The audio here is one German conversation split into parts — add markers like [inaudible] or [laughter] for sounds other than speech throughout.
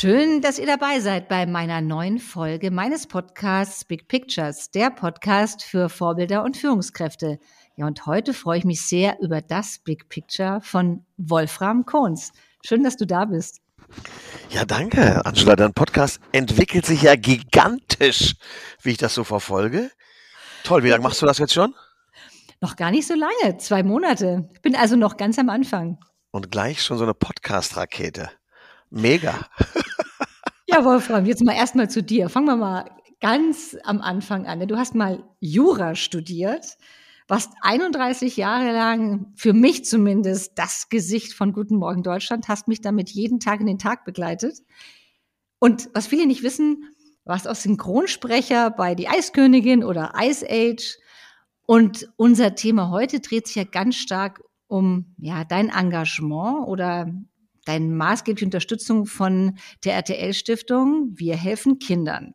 Schön, dass ihr dabei seid bei meiner neuen Folge meines Podcasts Big Pictures, der Podcast für Vorbilder und Führungskräfte. Ja, und heute freue ich mich sehr über das Big Picture von Wolfram Kohns. Schön, dass du da bist. Ja, danke, Angela. Dein Podcast entwickelt sich ja gigantisch, wie ich das so verfolge. Toll, wie lange machst du das jetzt schon? Noch gar nicht so lange, zwei Monate. Ich bin also noch ganz am Anfang. Und gleich schon so eine Podcast-Rakete. Mega. Ja, Wolfram, jetzt mal erstmal zu dir. Fangen wir mal ganz am Anfang an. Du hast mal Jura studiert, warst 31 Jahre lang, für mich zumindest, das Gesicht von Guten Morgen Deutschland, hast mich damit jeden Tag in den Tag begleitet. Und was viele nicht wissen, warst auch Synchronsprecher bei Die Eiskönigin oder Ice Age. Und unser Thema heute dreht sich ja ganz stark um ja, dein Engagement oder deine maßgebliche Unterstützung von der RTL-Stiftung Wir helfen Kindern.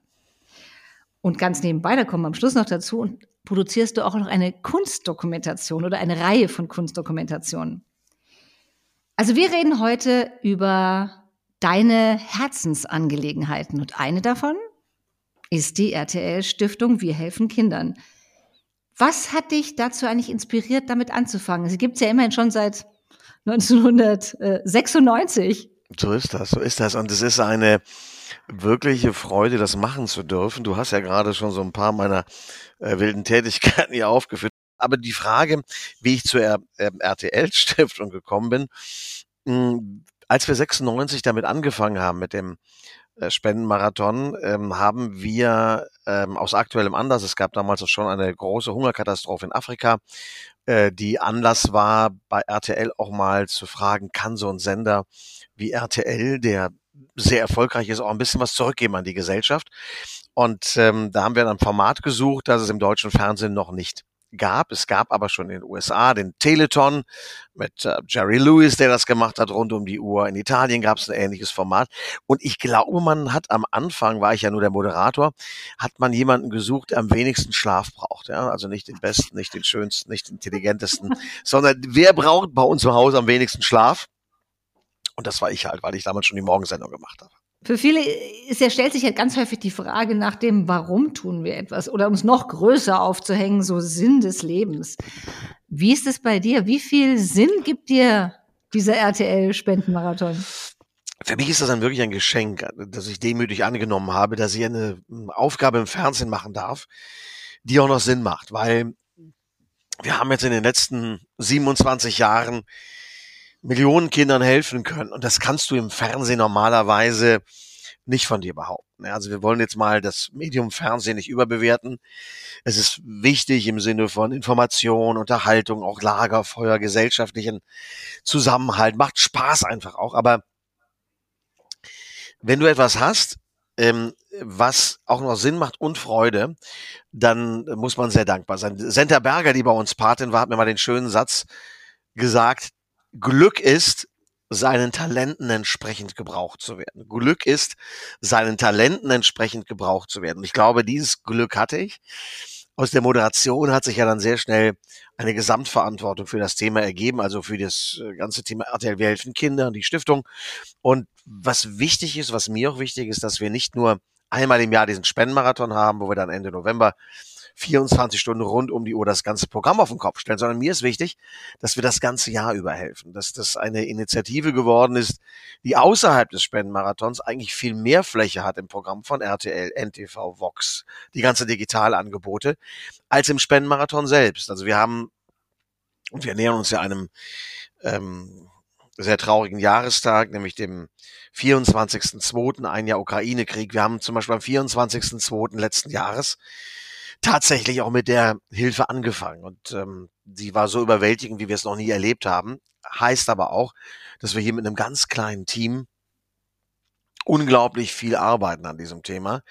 Und ganz nebenbei, da kommen wir am Schluss noch dazu, und produzierst du auch noch eine Kunstdokumentation oder eine Reihe von Kunstdokumentationen. Also wir reden heute über deine Herzensangelegenheiten und eine davon ist die RTL-Stiftung Wir helfen Kindern. Was hat dich dazu eigentlich inspiriert, damit anzufangen? Sie gibt es ja immerhin schon seit 1996. So ist das, so ist das. Und es ist eine wirkliche Freude, das machen zu dürfen. Du hast ja gerade schon so ein paar meiner äh, wilden Tätigkeiten hier aufgeführt. Aber die Frage, wie ich zur äh, RTL-Stiftung gekommen bin, mh, als wir 96 damit angefangen haben mit dem Spendenmarathon, ähm, haben wir ähm, aus aktuellem Anlass, es gab damals auch schon eine große Hungerkatastrophe in Afrika, äh, die Anlass war, bei RTL auch mal zu fragen, kann so ein Sender wie RTL, der sehr erfolgreich ist, auch ein bisschen was zurückgeben an die Gesellschaft. Und ähm, da haben wir ein Format gesucht, das es im deutschen Fernsehen noch nicht gab. Es gab aber schon in den USA den Teleton mit äh, Jerry Lewis, der das gemacht hat rund um die Uhr. In Italien gab es ein ähnliches Format. Und ich glaube, man hat am Anfang, war ich ja nur der Moderator, hat man jemanden gesucht, der am wenigsten Schlaf braucht. Ja? Also nicht den besten, nicht den schönsten, nicht den intelligentesten, [laughs] sondern wer braucht bei uns zu Hause am wenigsten Schlaf? Und das war ich halt, weil ich damals schon die Morgensendung gemacht habe. Für viele ist ja, stellt sich ja ganz häufig die Frage nach dem, warum tun wir etwas oder um es noch größer aufzuhängen, so Sinn des Lebens. Wie ist es bei dir? Wie viel Sinn gibt dir dieser RTL-Spendenmarathon? Für mich ist das dann wirklich ein Geschenk, dass ich demütig angenommen habe, dass ich eine Aufgabe im Fernsehen machen darf, die auch noch Sinn macht, weil wir haben jetzt in den letzten 27 Jahren Millionen Kindern helfen können. Und das kannst du im Fernsehen normalerweise nicht von dir behaupten. Also wir wollen jetzt mal das Medium Fernsehen nicht überbewerten. Es ist wichtig im Sinne von Information, Unterhaltung, auch Lagerfeuer, gesellschaftlichen Zusammenhalt. Macht Spaß einfach auch. Aber wenn du etwas hast, ähm, was auch noch Sinn macht und Freude, dann muss man sehr dankbar sein. Senta Berger, die bei uns Patin war, hat mir mal den schönen Satz gesagt, Glück ist, seinen Talenten entsprechend gebraucht zu werden. Glück ist, seinen Talenten entsprechend gebraucht zu werden. Ich glaube, dieses Glück hatte ich. Aus der Moderation hat sich ja dann sehr schnell eine Gesamtverantwortung für das Thema ergeben, also für das äh, ganze Thema RTL Wir helfen Kindern, die Stiftung. Und was wichtig ist, was mir auch wichtig ist, dass wir nicht nur einmal im Jahr diesen Spendenmarathon haben, wo wir dann Ende November 24 Stunden rund um die Uhr das ganze Programm auf den Kopf stellen, sondern mir ist wichtig, dass wir das ganze Jahr über helfen, dass das eine Initiative geworden ist, die außerhalb des Spendenmarathons eigentlich viel mehr Fläche hat im Programm von RTL, NTV, Vox, die ganze Digitalangebote, als im Spendenmarathon selbst. Also wir haben, und wir nähern uns ja einem ähm, sehr traurigen Jahrestag, nämlich dem 24.02., ein Jahr Ukraine-Krieg. Wir haben zum Beispiel am 24.02. letzten Jahres tatsächlich auch mit der Hilfe angefangen. Und ähm, sie war so überwältigend, wie wir es noch nie erlebt haben. Heißt aber auch, dass wir hier mit einem ganz kleinen Team unglaublich viel arbeiten an diesem Thema.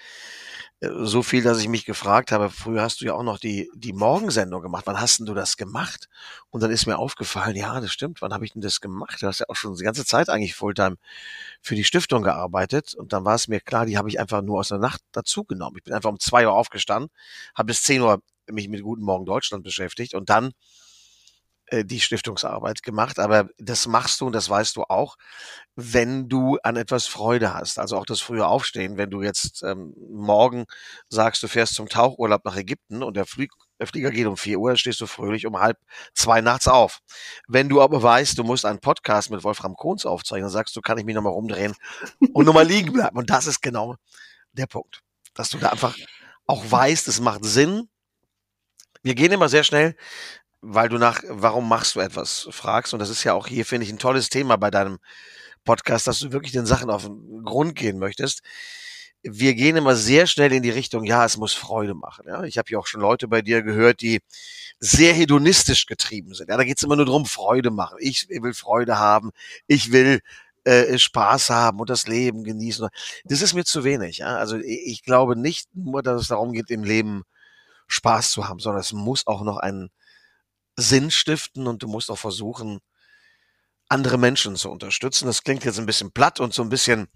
Äh, so viel, dass ich mich gefragt habe, früher hast du ja auch noch die, die Morgensendung gemacht. Wann hast denn du das gemacht? Und dann ist mir aufgefallen, ja, das stimmt. Wann habe ich denn das gemacht? Du hast ja auch schon die ganze Zeit eigentlich Fulltime für die Stiftung gearbeitet. Und dann war es mir klar, die habe ich einfach nur aus der Nacht dazugenommen. Ich bin einfach um zwei Uhr aufgestanden, habe bis zehn Uhr mich mit Guten Morgen Deutschland beschäftigt und dann äh, die Stiftungsarbeit gemacht, aber das machst du und das weißt du auch, wenn du an etwas Freude hast. Also auch das frühe Aufstehen, wenn du jetzt ähm, morgen sagst, du fährst zum Tauchurlaub nach Ägypten und der, Flieg, der Flieger geht um vier Uhr, dann stehst du fröhlich um halb zwei nachts auf. Wenn du aber weißt, du musst einen Podcast mit Wolfram Kohns aufzeichnen, sagst du, kann ich mich nochmal rumdrehen und nochmal liegen bleiben. Und das ist genau der Punkt, dass du da einfach auch weißt, es macht Sinn. Wir gehen immer sehr schnell weil du nach, warum machst du etwas, fragst. Und das ist ja auch hier, finde ich, ein tolles Thema bei deinem Podcast, dass du wirklich den Sachen auf den Grund gehen möchtest. Wir gehen immer sehr schnell in die Richtung, ja, es muss Freude machen. Ja? Ich habe ja auch schon Leute bei dir gehört, die sehr hedonistisch getrieben sind. Ja, da geht es immer nur darum, Freude machen. Ich will Freude haben, ich will äh, Spaß haben und das Leben genießen. Das ist mir zu wenig. Ja? Also ich glaube nicht nur, dass es darum geht, im Leben Spaß zu haben, sondern es muss auch noch einen Sinn stiften und du musst auch versuchen, andere Menschen zu unterstützen. Das klingt jetzt ein bisschen platt und so ein bisschen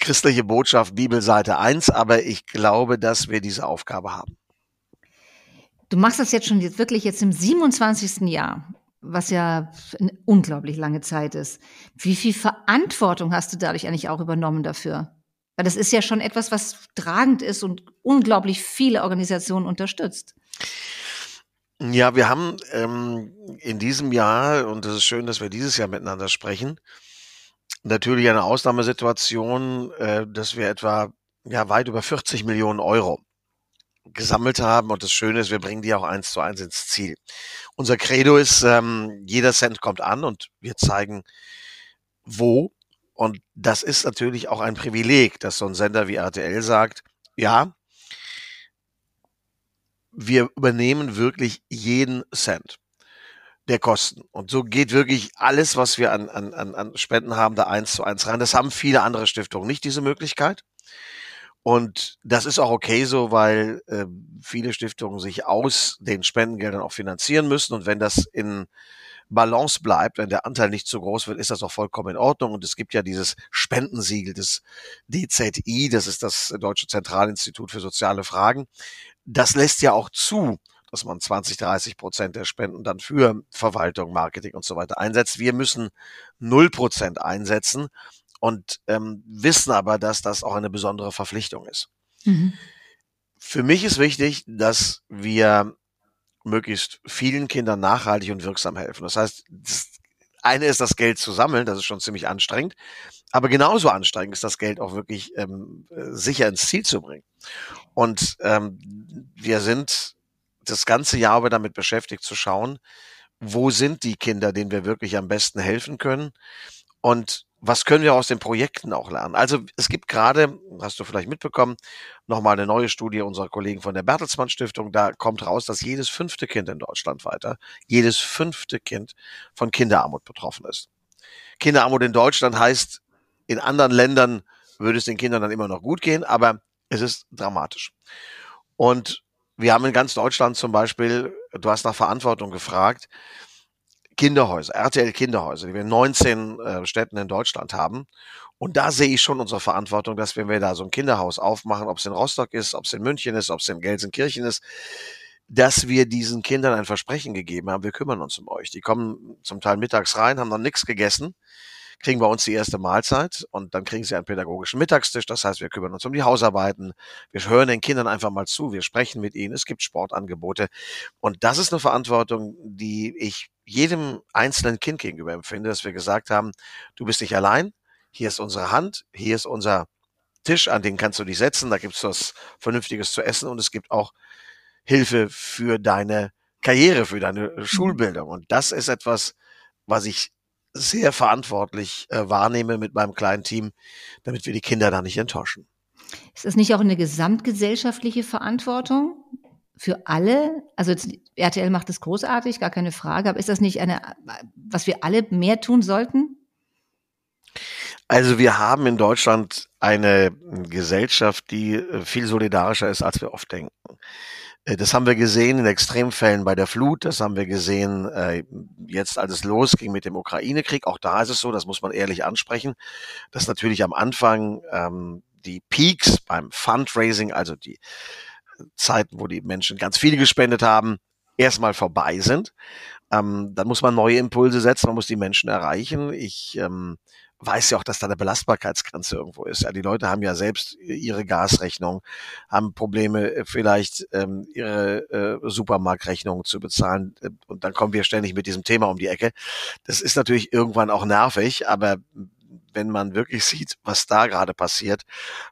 christliche Botschaft, Bibelseite 1, aber ich glaube, dass wir diese Aufgabe haben. Du machst das jetzt schon jetzt wirklich jetzt im 27. Jahr, was ja eine unglaublich lange Zeit ist. Wie viel Verantwortung hast du dadurch eigentlich auch übernommen dafür? Weil das ist ja schon etwas, was tragend ist und unglaublich viele Organisationen unterstützt. Ja, wir haben ähm, in diesem Jahr, und es ist schön, dass wir dieses Jahr miteinander sprechen, natürlich eine Ausnahmesituation, äh, dass wir etwa ja, weit über 40 Millionen Euro gesammelt haben. Und das Schöne ist, wir bringen die auch eins zu eins ins Ziel. Unser Credo ist, ähm, jeder Cent kommt an und wir zeigen, wo. Und das ist natürlich auch ein Privileg, dass so ein Sender wie RTL sagt, ja, wir übernehmen wirklich jeden Cent der Kosten. Und so geht wirklich alles, was wir an, an, an Spenden haben, da eins zu eins rein. Das haben viele andere Stiftungen nicht, diese Möglichkeit. Und das ist auch okay so, weil äh, viele Stiftungen sich aus den Spendengeldern auch finanzieren müssen. Und wenn das in Balance bleibt, wenn der Anteil nicht zu groß wird, ist das auch vollkommen in Ordnung. Und es gibt ja dieses Spendensiegel des DZI, das ist das Deutsche Zentralinstitut für soziale Fragen das lässt ja auch zu, dass man 20, 30 Prozent der Spenden dann für Verwaltung, Marketing und so weiter einsetzt. Wir müssen null Prozent einsetzen und ähm, wissen aber, dass das auch eine besondere Verpflichtung ist. Mhm. Für mich ist wichtig, dass wir möglichst vielen Kindern nachhaltig und wirksam helfen. Das heißt, das eine ist das Geld zu sammeln, das ist schon ziemlich anstrengend, aber genauso anstrengend ist das Geld auch wirklich ähm, sicher ins Ziel zu bringen. Und ähm, wir sind das ganze Jahr über damit beschäftigt zu schauen, wo sind die Kinder, denen wir wirklich am besten helfen können und was können wir aus den Projekten auch lernen? Also es gibt gerade, hast du vielleicht mitbekommen, nochmal eine neue Studie unserer Kollegen von der Bertelsmann Stiftung. Da kommt raus, dass jedes fünfte Kind in Deutschland weiter, jedes fünfte Kind von Kinderarmut betroffen ist. Kinderarmut in Deutschland heißt, in anderen Ländern würde es den Kindern dann immer noch gut gehen, aber es ist dramatisch. Und wir haben in ganz Deutschland zum Beispiel, du hast nach Verantwortung gefragt, Kinderhäuser, RTL Kinderhäuser, die wir in 19 äh, Städten in Deutschland haben. Und da sehe ich schon unsere Verantwortung, dass wenn wir da so ein Kinderhaus aufmachen, ob es in Rostock ist, ob es in München ist, ob es in Gelsenkirchen ist, dass wir diesen Kindern ein Versprechen gegeben haben, wir kümmern uns um euch. Die kommen zum Teil mittags rein, haben noch nichts gegessen kriegen bei uns die erste Mahlzeit und dann kriegen sie einen pädagogischen Mittagstisch. Das heißt, wir kümmern uns um die Hausarbeiten. Wir hören den Kindern einfach mal zu. Wir sprechen mit ihnen. Es gibt Sportangebote. Und das ist eine Verantwortung, die ich jedem einzelnen Kind gegenüber empfinde, dass wir gesagt haben, du bist nicht allein. Hier ist unsere Hand. Hier ist unser Tisch, an den kannst du dich setzen. Da gibt es was Vernünftiges zu essen und es gibt auch Hilfe für deine Karriere, für deine mhm. Schulbildung. Und das ist etwas, was ich sehr verantwortlich äh, wahrnehme mit meinem kleinen Team, damit wir die Kinder da nicht enttäuschen. Ist das nicht auch eine gesamtgesellschaftliche Verantwortung für alle? Also RTL macht es großartig, gar keine Frage, aber ist das nicht eine, was wir alle mehr tun sollten? Also wir haben in Deutschland eine Gesellschaft, die äh, viel solidarischer ist, als wir oft denken. Äh, das haben wir gesehen in Extremfällen bei der Flut. Das haben wir gesehen äh, jetzt, als es losging mit dem Ukraine-Krieg. Auch da ist es so, das muss man ehrlich ansprechen, dass natürlich am Anfang ähm, die Peaks beim Fundraising, also die Zeiten, wo die Menschen ganz viel gespendet haben, erstmal vorbei sind. ähm, dann muss man neue Impulse setzen, man muss die Menschen erreichen. Ich ähm, weiß ja auch, dass da eine Belastbarkeitsgrenze irgendwo ist. Ja, die Leute haben ja selbst ihre Gasrechnung, haben Probleme, äh, vielleicht ähm, ihre äh, Supermarktrechnung zu bezahlen. Äh, und dann kommen wir ständig mit diesem Thema um die Ecke. Das ist natürlich irgendwann auch nervig, aber wenn man wirklich [laughs] sieht, was da gerade passiert,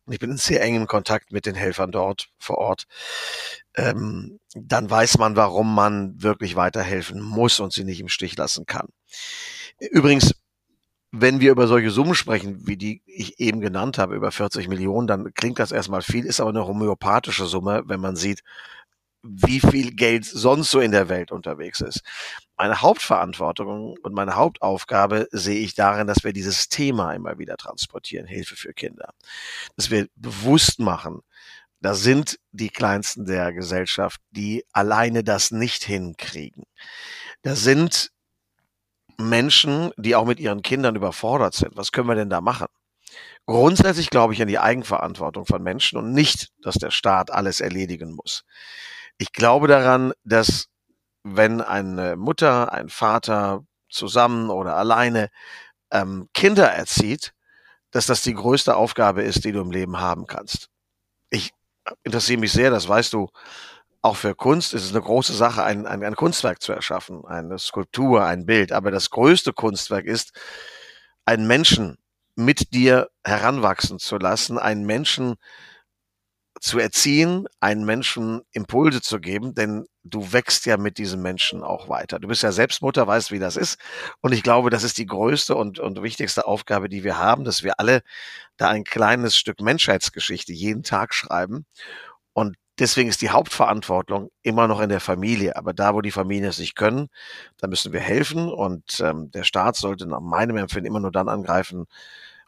und ich bin in sehr engem Kontakt mit den Helfern dort vor Ort, ähm, dann weiß man, warum man wirklich weiterhelfen muss und sie nicht im Stich lassen kann. Übrigens, wenn wir über solche Summen sprechen, wie die ich eben genannt habe, über 40 Millionen, dann klingt das erstmal viel, ist aber eine homöopathische Summe, wenn man sieht, wie viel Geld sonst so in der Welt unterwegs ist. Meine Hauptverantwortung und meine Hauptaufgabe sehe ich darin, dass wir dieses Thema immer wieder transportieren, Hilfe für Kinder. Dass wir bewusst machen, da sind die Kleinsten der Gesellschaft, die alleine das nicht hinkriegen. Da sind Menschen, die auch mit ihren Kindern überfordert sind. Was können wir denn da machen? Grundsätzlich glaube ich an die Eigenverantwortung von Menschen und nicht, dass der Staat alles erledigen muss. Ich glaube daran, dass wenn eine Mutter, ein Vater zusammen oder alleine ähm, Kinder erzieht, dass das die größte Aufgabe ist, die du im Leben haben kannst. Ich interessiere mich sehr, das weißt du, auch für Kunst ist es eine große Sache, ein, ein, ein Kunstwerk zu erschaffen, eine Skulptur, ein Bild. Aber das größte Kunstwerk ist, einen Menschen mit dir heranwachsen zu lassen, einen Menschen zu erziehen, einen Menschen Impulse zu geben, denn du wächst ja mit diesem Menschen auch weiter. Du bist ja selbst Mutter, weißt, wie das ist. Und ich glaube, das ist die größte und, und wichtigste Aufgabe, die wir haben, dass wir alle da ein kleines Stück Menschheitsgeschichte jeden Tag schreiben. Und deswegen ist die Hauptverantwortung immer noch in der Familie. Aber da, wo die Familien es nicht können, da müssen wir helfen. Und ähm, der Staat sollte nach meinem Empfinden immer nur dann angreifen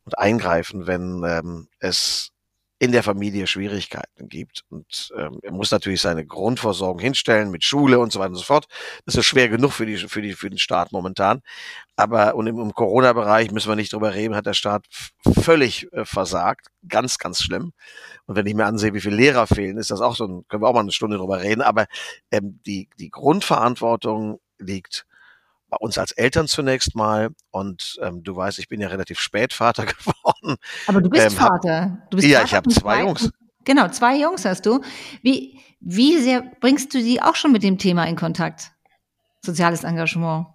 und eingreifen, wenn ähm, es in der Familie Schwierigkeiten gibt. Und ähm, er muss natürlich seine Grundversorgung hinstellen mit Schule und so weiter und so fort. Das ist schwer genug für, die, für, die, für den Staat momentan. Aber und im, im Corona-Bereich müssen wir nicht drüber reden, hat der Staat völlig äh, versagt. Ganz, ganz schlimm. Und wenn ich mir ansehe, wie viele Lehrer fehlen, ist das auch so, ein, können wir auch mal eine Stunde drüber reden. Aber ähm, die, die Grundverantwortung liegt bei uns als Eltern zunächst mal. Und ähm, du weißt, ich bin ja relativ spät Vater [laughs] geworden. Aber du bist ähm, Vater. Du bist ja, Vater ich habe zwei Jungs. Genau, zwei Jungs hast du. Wie, wie sehr bringst du die auch schon mit dem Thema in Kontakt? Soziales Engagement.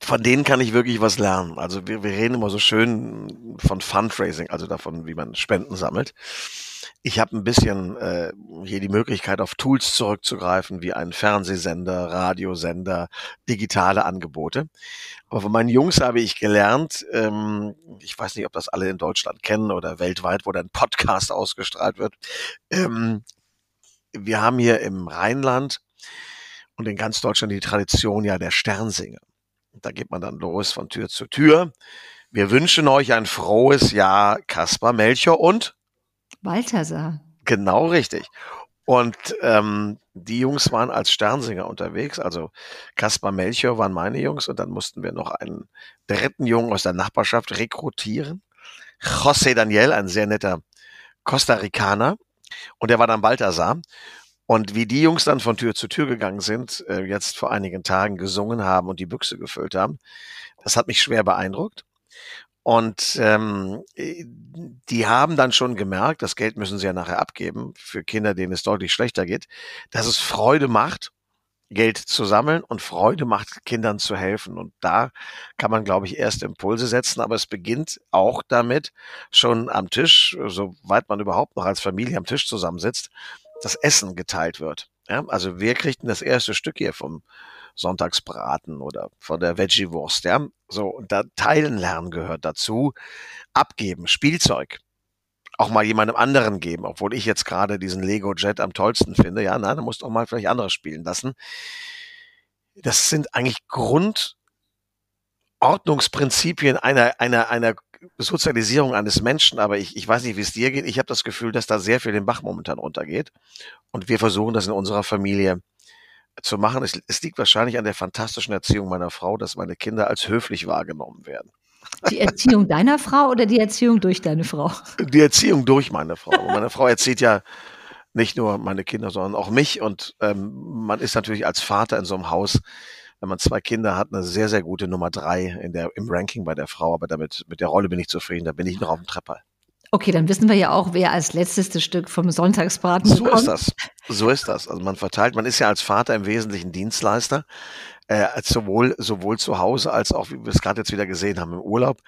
Von denen kann ich wirklich was lernen. Also wir, wir reden immer so schön von Fundraising, also davon, wie man Spenden sammelt. Ich habe ein bisschen äh, hier die Möglichkeit, auf Tools zurückzugreifen, wie einen Fernsehsender, Radiosender, digitale Angebote. Aber von meinen Jungs habe ich gelernt, ähm, ich weiß nicht, ob das alle in Deutschland kennen oder weltweit, wo dann Podcast ausgestrahlt wird. Ähm, wir haben hier im Rheinland und in ganz Deutschland die Tradition ja der Sternsinger. Da geht man dann los von Tür zu Tür. Wir wünschen euch ein frohes Jahr, Kaspar Melchior und Balthasar. Genau richtig. Und ähm, die Jungs waren als Sternsinger unterwegs. Also Kaspar Melchior waren meine Jungs und dann mussten wir noch einen dritten Jungen aus der Nachbarschaft rekrutieren. José Daniel, ein sehr netter Costa Ricaner. Und der war dann Balthasar. Und wie die Jungs dann von Tür zu Tür gegangen sind, äh, jetzt vor einigen Tagen gesungen haben und die Büchse gefüllt haben, das hat mich schwer beeindruckt. Und ähm, äh, die haben dann schon gemerkt, das Geld müssen sie ja nachher abgeben für Kinder, denen es deutlich schlechter geht, dass es Freude macht, Geld zu sammeln und Freude macht, Kindern zu helfen. Und da kann man, glaube ich, erst Impulse setzen, aber es beginnt auch damit, schon am Tisch, soweit man überhaupt noch als Familie am Tisch zusammensitzt, das Essen geteilt wird. Ja, also wer kriegt denn das erste Stück hier vom Sonntagsbraten oder von der Veggie-Wurst, ja? So, und da teilen lernen gehört dazu. Abgeben, Spielzeug. Auch mal jemandem anderen geben, obwohl ich jetzt gerade diesen Lego Jet am tollsten finde. Ja, nein, da musst du auch mal vielleicht andere spielen lassen. Das sind eigentlich Grundordnungsprinzipien einer, einer, einer Sozialisierung eines Menschen, aber ich, ich weiß nicht, wie es dir geht. Ich habe das Gefühl, dass da sehr viel den Bach momentan runtergeht. Und wir versuchen das in unserer Familie zu machen. Es, es liegt wahrscheinlich an der fantastischen Erziehung meiner Frau, dass meine Kinder als höflich wahrgenommen werden. Die Erziehung deiner Frau oder die Erziehung durch deine Frau? Die Erziehung durch meine Frau. meine Frau erzieht ja nicht nur meine Kinder, sondern auch mich. Und ähm, man ist natürlich als Vater in so einem Haus wenn man zwei Kinder hat, eine sehr, sehr gute Nummer drei in der, im Ranking bei der Frau. Aber damit, mit der Rolle bin ich zufrieden. Da bin ich noch auf dem Trepper. Okay, dann wissen wir ja auch, wer als letztes Stück vom Sonntagsbraten so bekommt. So ist das. So ist das. Also man verteilt, man ist ja als Vater im Wesentlichen Dienstleister, äh, sowohl, sowohl zu Hause als auch, wie wir es gerade jetzt wieder gesehen haben, im Urlaub.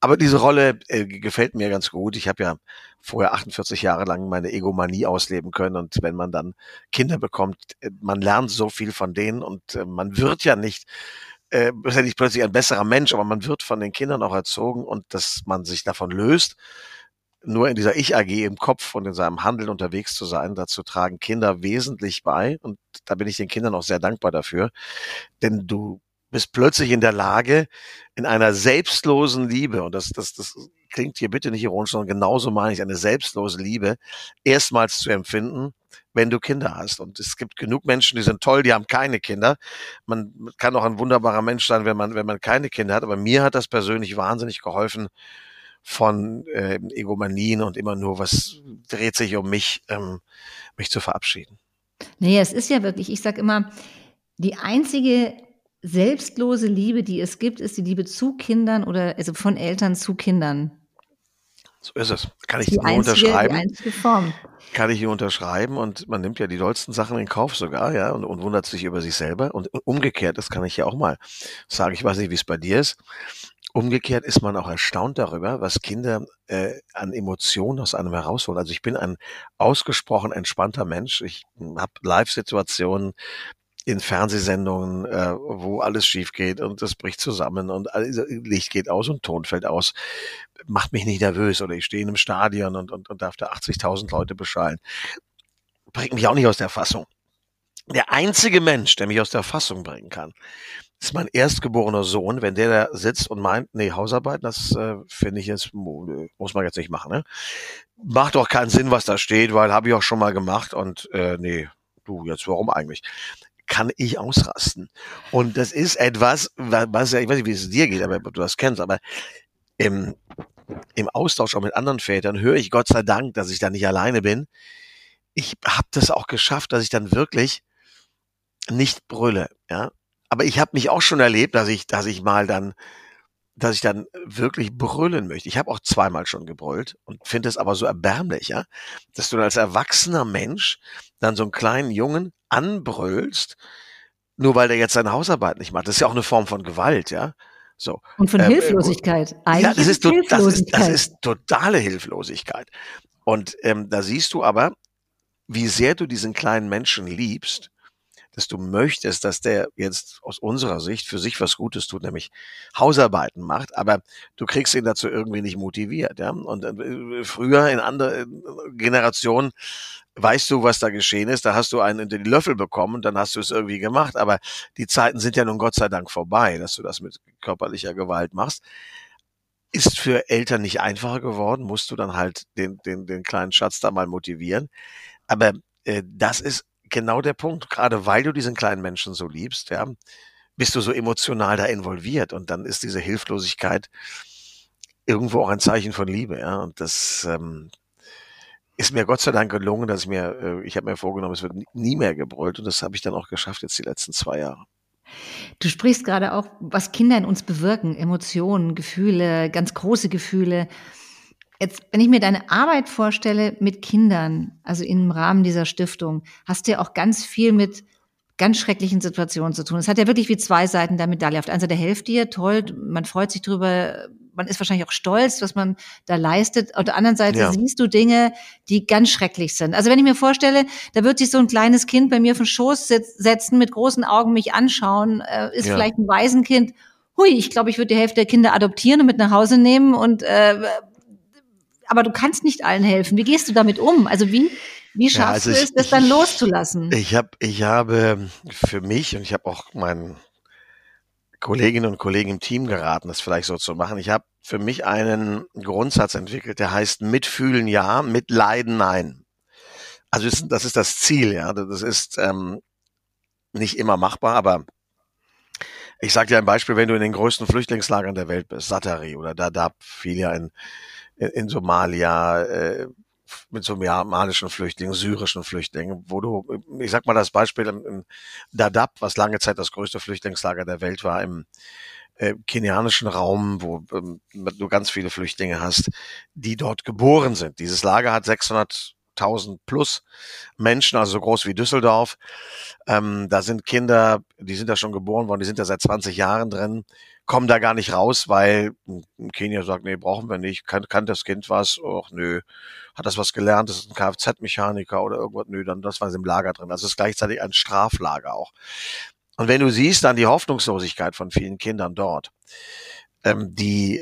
Aber diese Rolle äh, gefällt mir ganz gut. Ich habe ja vorher 48 Jahre lang meine Egomanie ausleben können und wenn man dann Kinder bekommt, äh, man lernt so viel von denen und äh, man wird ja nicht äh, ist ja nicht plötzlich ein besserer Mensch, aber man wird von den Kindern auch erzogen und dass man sich davon löst, nur in dieser Ich-AG im Kopf und in seinem Handeln unterwegs zu sein, dazu tragen Kinder wesentlich bei und da bin ich den Kindern auch sehr dankbar dafür, denn du bist plötzlich in der Lage, in einer selbstlosen Liebe, und das, das, das klingt hier bitte nicht ironisch, sondern genauso meine ich, eine selbstlose Liebe erstmals zu empfinden, wenn du Kinder hast. Und es gibt genug Menschen, die sind toll, die haben keine Kinder. Man kann auch ein wunderbarer Mensch sein, wenn man, wenn man keine Kinder hat. Aber mir hat das persönlich wahnsinnig geholfen, von äh, Egomanien und immer nur, was dreht sich um mich, ähm, mich zu verabschieden. Nee, es ist ja wirklich, ich sage immer, die einzige selbstlose Liebe, die es gibt, ist die Liebe zu Kindern oder also von Eltern zu Kindern. So ist es. Kann ich die nur einzige, unterschreiben. Die einzige Form. Kann ich hier unterschreiben und man nimmt ja die dollsten Sachen in Kauf sogar, ja, und, und wundert sich über sich selber. Und umgekehrt, das kann ich ja auch mal sagen. Ich weiß nicht, wie es bei dir ist. Umgekehrt ist man auch erstaunt darüber, was Kinder äh, an Emotionen aus einem herausholen. Also ich bin ein ausgesprochen entspannter Mensch. Ich habe Live-Situationen, in Fernsehsendungen, äh, wo alles schief geht und das bricht zusammen und Licht geht aus und Ton fällt aus, macht mich nicht nervös oder ich stehe in einem Stadion und, und, und darf da 80.000 Leute beschallen. Bringt mich auch nicht aus der Fassung. Der einzige Mensch, der mich aus der Fassung bringen kann, ist mein erstgeborener Sohn. Wenn der da sitzt und meint, nee, Hausarbeit, das äh, finde ich jetzt, muss man jetzt nicht machen. Ne? Macht doch keinen Sinn, was da steht, weil habe ich auch schon mal gemacht und äh, nee, du, jetzt warum eigentlich? Kann ich ausrasten. Und das ist etwas, was ja, ich weiß nicht, wie es dir geht, aber du das kennst, aber im, im Austausch auch mit anderen Vätern höre ich Gott sei Dank, dass ich da nicht alleine bin. Ich habe das auch geschafft, dass ich dann wirklich nicht brülle, ja. Aber ich habe mich auch schon erlebt, dass ich, dass ich mal dann dass ich dann wirklich brüllen möchte. Ich habe auch zweimal schon gebrüllt und finde es aber so erbärmlich, ja, dass du als erwachsener Mensch dann so einen kleinen Jungen anbrüllst, nur weil der jetzt seine Hausarbeit nicht macht. Das ist ja auch eine Form von Gewalt, ja. So. Und von ähm, Hilflosigkeit. Eigentlich ja, das ist, Hilflosigkeit. Das, ist, das ist totale Hilflosigkeit. Und ähm, da siehst du aber, wie sehr du diesen kleinen Menschen liebst dass du möchtest, dass der jetzt aus unserer Sicht für sich was Gutes tut, nämlich Hausarbeiten macht, aber du kriegst ihn dazu irgendwie nicht motiviert. Ja? Und äh, früher in anderen Generationen weißt du, was da geschehen ist, da hast du einen in den Löffel bekommen, dann hast du es irgendwie gemacht, aber die Zeiten sind ja nun Gott sei Dank vorbei, dass du das mit körperlicher Gewalt machst. Ist für Eltern nicht einfacher geworden, musst du dann halt den, den, den kleinen Schatz da mal motivieren. Aber äh, das ist genau der Punkt. Gerade weil du diesen kleinen Menschen so liebst, ja, bist du so emotional da involviert und dann ist diese Hilflosigkeit irgendwo auch ein Zeichen von Liebe, ja. Und das ähm, ist mir Gott sei Dank gelungen, dass ich mir, äh, ich habe mir vorgenommen, es wird nie mehr gebrüllt und das habe ich dann auch geschafft jetzt die letzten zwei Jahre. Du sprichst gerade auch, was Kinder in uns bewirken, Emotionen, Gefühle, ganz große Gefühle. Jetzt, wenn ich mir deine Arbeit vorstelle mit Kindern, also im Rahmen dieser Stiftung, hast du ja auch ganz viel mit ganz schrecklichen Situationen zu tun. Es hat ja wirklich wie zwei Seiten der Medaille. Auf der einen Seite helft dir, toll, man freut sich drüber, man ist wahrscheinlich auch stolz, was man da leistet. Auf der anderen Seite ja. siehst du Dinge, die ganz schrecklich sind. Also wenn ich mir vorstelle, da wird sich so ein kleines Kind bei mir auf den Schoß setzen, mit großen Augen mich anschauen, äh, ist ja. vielleicht ein Waisenkind. Hui, ich glaube, ich würde die Hälfte der Kinder adoptieren und mit nach Hause nehmen und äh, aber du kannst nicht allen helfen. Wie gehst du damit um? Also wie, wie schaffst ja, also du es, das dann loszulassen? Ich, hab, ich habe für mich und ich habe auch meinen Kolleginnen und Kollegen im Team geraten, das vielleicht so zu machen. Ich habe für mich einen Grundsatz entwickelt, der heißt Mitfühlen ja, Mitleiden nein. Also das, das ist das Ziel, ja. Das ist ähm, nicht immer machbar, aber ich sage dir ein Beispiel, wenn du in den größten Flüchtlingslagern der Welt bist, Satari oder Dadaab, fiel ja in in Somalia, äh, mit somalischen Flüchtlingen, syrischen Flüchtlingen, wo du, ich sag mal das Beispiel im, Dadaab, was lange Zeit das größte Flüchtlingslager der Welt war, im äh, kenianischen Raum, wo ähm, du ganz viele Flüchtlinge hast, die dort geboren sind. Dieses Lager hat 600.000 plus Menschen, also so groß wie Düsseldorf. Ähm, da sind Kinder, die sind da schon geboren worden, die sind da seit 20 Jahren drin kommen da gar nicht raus, weil Kenia sagt, nee, brauchen wir nicht. Kann, kann das Kind was? Och, nö. Hat das was gelernt? Das ist ein Kfz-Mechaniker oder irgendwas? Nö, dann das war im Lager drin. Es ist gleichzeitig ein Straflager auch. Und wenn du siehst dann die Hoffnungslosigkeit von vielen Kindern dort, ähm, die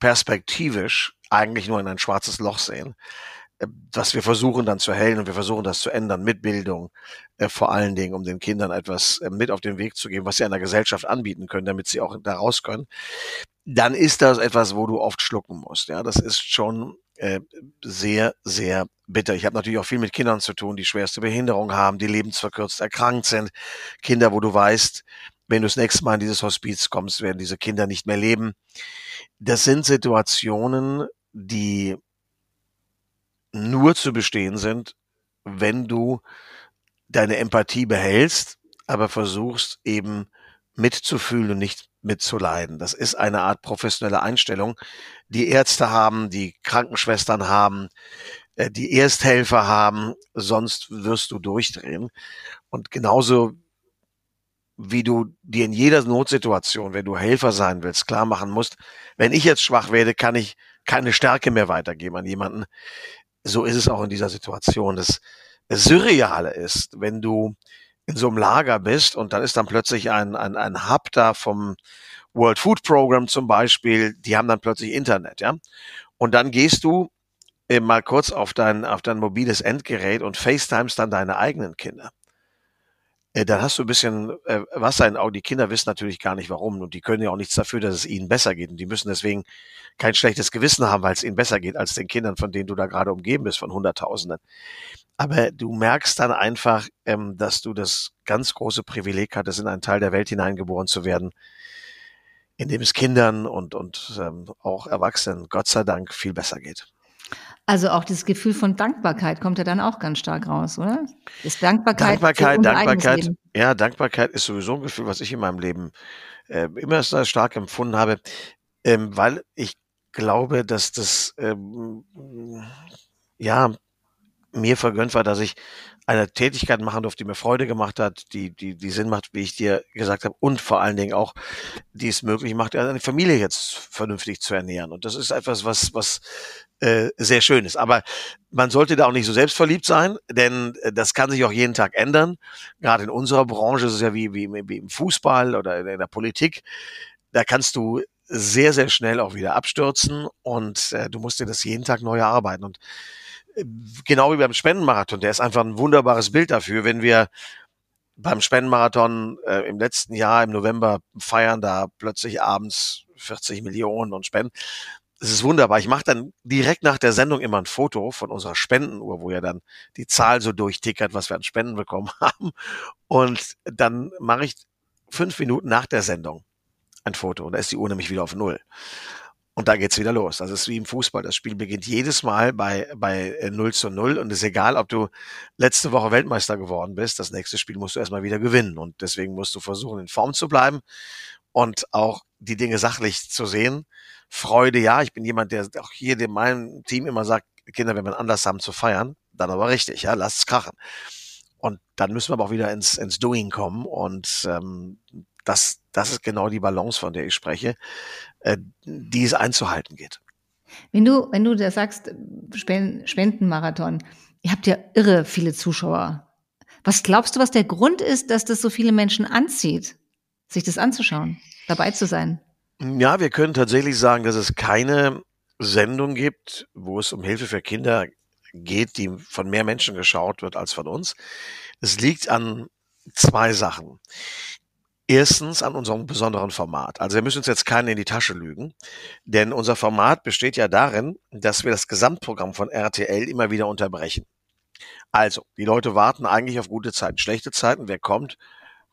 perspektivisch eigentlich nur in ein schwarzes Loch sehen, was wir versuchen dann zu hellen und wir versuchen das zu ändern mit Bildung, äh, vor allen Dingen, um den Kindern etwas äh, mit auf den Weg zu geben, was sie einer Gesellschaft anbieten können, damit sie auch da raus können, dann ist das etwas, wo du oft schlucken musst. Ja, das ist schon äh, sehr, sehr bitter. Ich habe natürlich auch viel mit Kindern zu tun, die schwerste Behinderung haben, die lebensverkürzt erkrankt sind. Kinder, wo du weißt, wenn du das nächste Mal in dieses Hospiz kommst, werden diese Kinder nicht mehr leben. Das sind Situationen, die nur zu bestehen sind, wenn du deine Empathie behältst, aber versuchst eben mitzufühlen und nicht mitzuleiden. Das ist eine Art professionelle Einstellung, die Ärzte haben, die Krankenschwestern haben, äh, die Ersthelfer haben, sonst wirst du durchdrehen. Und genauso wie du dir in jeder Notsituation, wenn du Helfer sein willst, klar machen musst, wenn ich jetzt schwach werde, kann ich keine Stärke mehr weitergeben an jemanden so ist es auch in dieser Situation. Das, Surreale ist, wenn du in so einem Lager bist und dann ist dann plötzlich ein, ein, ein Hub da vom World Food Program zum Beispiel, die haben dann plötzlich Internet, ja. Und dann gehst du äh, mal kurz auf dein, auf dein mobiles Endgerät und FaceTimes dann deine eigenen Kinder. Äh, dann hast du ein bisschen äh, Wasser in den Augen. Die Kinder wissen natürlich gar nicht warum und die können ja auch nichts dafür, dass es ihnen besser geht. Und die müssen deswegen kein schlechtes Gewissen haben, weil es ihnen besser geht als den Kindern, von denen du da gerade umgeben bist, von Hunderttausenden. Aber du merkst dann einfach, ähm, dass du das ganz große Privileg hattest, in einen Teil der Welt hineingeboren zu werden, in dem es Kindern und, und ähm, auch Erwachsenen, Gott sei Dank, viel besser geht. Also auch das Gefühl von Dankbarkeit kommt ja dann auch ganz stark raus, oder? Ist Dankbarkeit. Dankbarkeit, Dankbarkeit. Ja, Dankbarkeit ist sowieso ein Gefühl, was ich in meinem Leben äh, immer sehr stark empfunden habe, ähm, weil ich glaube, dass das ähm, ja mir vergönnt war, dass ich eine Tätigkeit machen durfte, die mir Freude gemacht hat, die, die, die Sinn macht, wie ich dir gesagt habe, und vor allen Dingen auch, die es möglich macht, eine Familie jetzt vernünftig zu ernähren. Und das ist etwas, was, was äh, sehr schön ist. Aber man sollte da auch nicht so selbstverliebt sein, denn äh, das kann sich auch jeden Tag ändern. Gerade in unserer Branche ist es ja wie, wie, wie im Fußball oder in der Politik. Da kannst du sehr, sehr schnell auch wieder abstürzen und äh, du musst dir das jeden Tag neu erarbeiten. Und äh, genau wie beim Spendenmarathon, der ist einfach ein wunderbares Bild dafür, wenn wir beim Spendenmarathon äh, im letzten Jahr im November feiern da plötzlich abends 40 Millionen und Spenden es ist wunderbar. Ich mache dann direkt nach der Sendung immer ein Foto von unserer Spendenuhr, wo ja dann die Zahl so durchtickert, was wir an Spenden bekommen [laughs] haben. Und dann mache ich fünf Minuten nach der Sendung ein Foto und da ist die Uhr nämlich wieder auf Null. Und da geht's wieder los. Das ist wie im Fußball. Das Spiel beginnt jedes Mal bei, bei 0 äh, zu 0 und es ist egal, ob du letzte Woche Weltmeister geworden bist. Das nächste Spiel musst du erstmal wieder gewinnen und deswegen musst du versuchen, in Form zu bleiben und auch die Dinge sachlich zu sehen Freude, ja, ich bin jemand, der auch hier in meinem Team immer sagt, Kinder, wenn wir Anlass haben zu feiern, dann aber richtig, ja, lasst es krachen. Und dann müssen wir aber auch wieder ins, ins Doing kommen. Und ähm, das, das ist genau die Balance, von der ich spreche, äh, die es einzuhalten geht. Wenn du, wenn du da sagst, Spendenmarathon, ihr habt ja irre viele Zuschauer. Was glaubst du, was der Grund ist, dass das so viele Menschen anzieht, sich das anzuschauen, dabei zu sein? Ja, wir können tatsächlich sagen, dass es keine Sendung gibt, wo es um Hilfe für Kinder geht, die von mehr Menschen geschaut wird als von uns. Es liegt an zwei Sachen. Erstens an unserem besonderen Format. Also wir müssen uns jetzt keinen in die Tasche lügen, denn unser Format besteht ja darin, dass wir das Gesamtprogramm von RTL immer wieder unterbrechen. Also, die Leute warten eigentlich auf gute Zeiten, schlechte Zeiten. Wer kommt?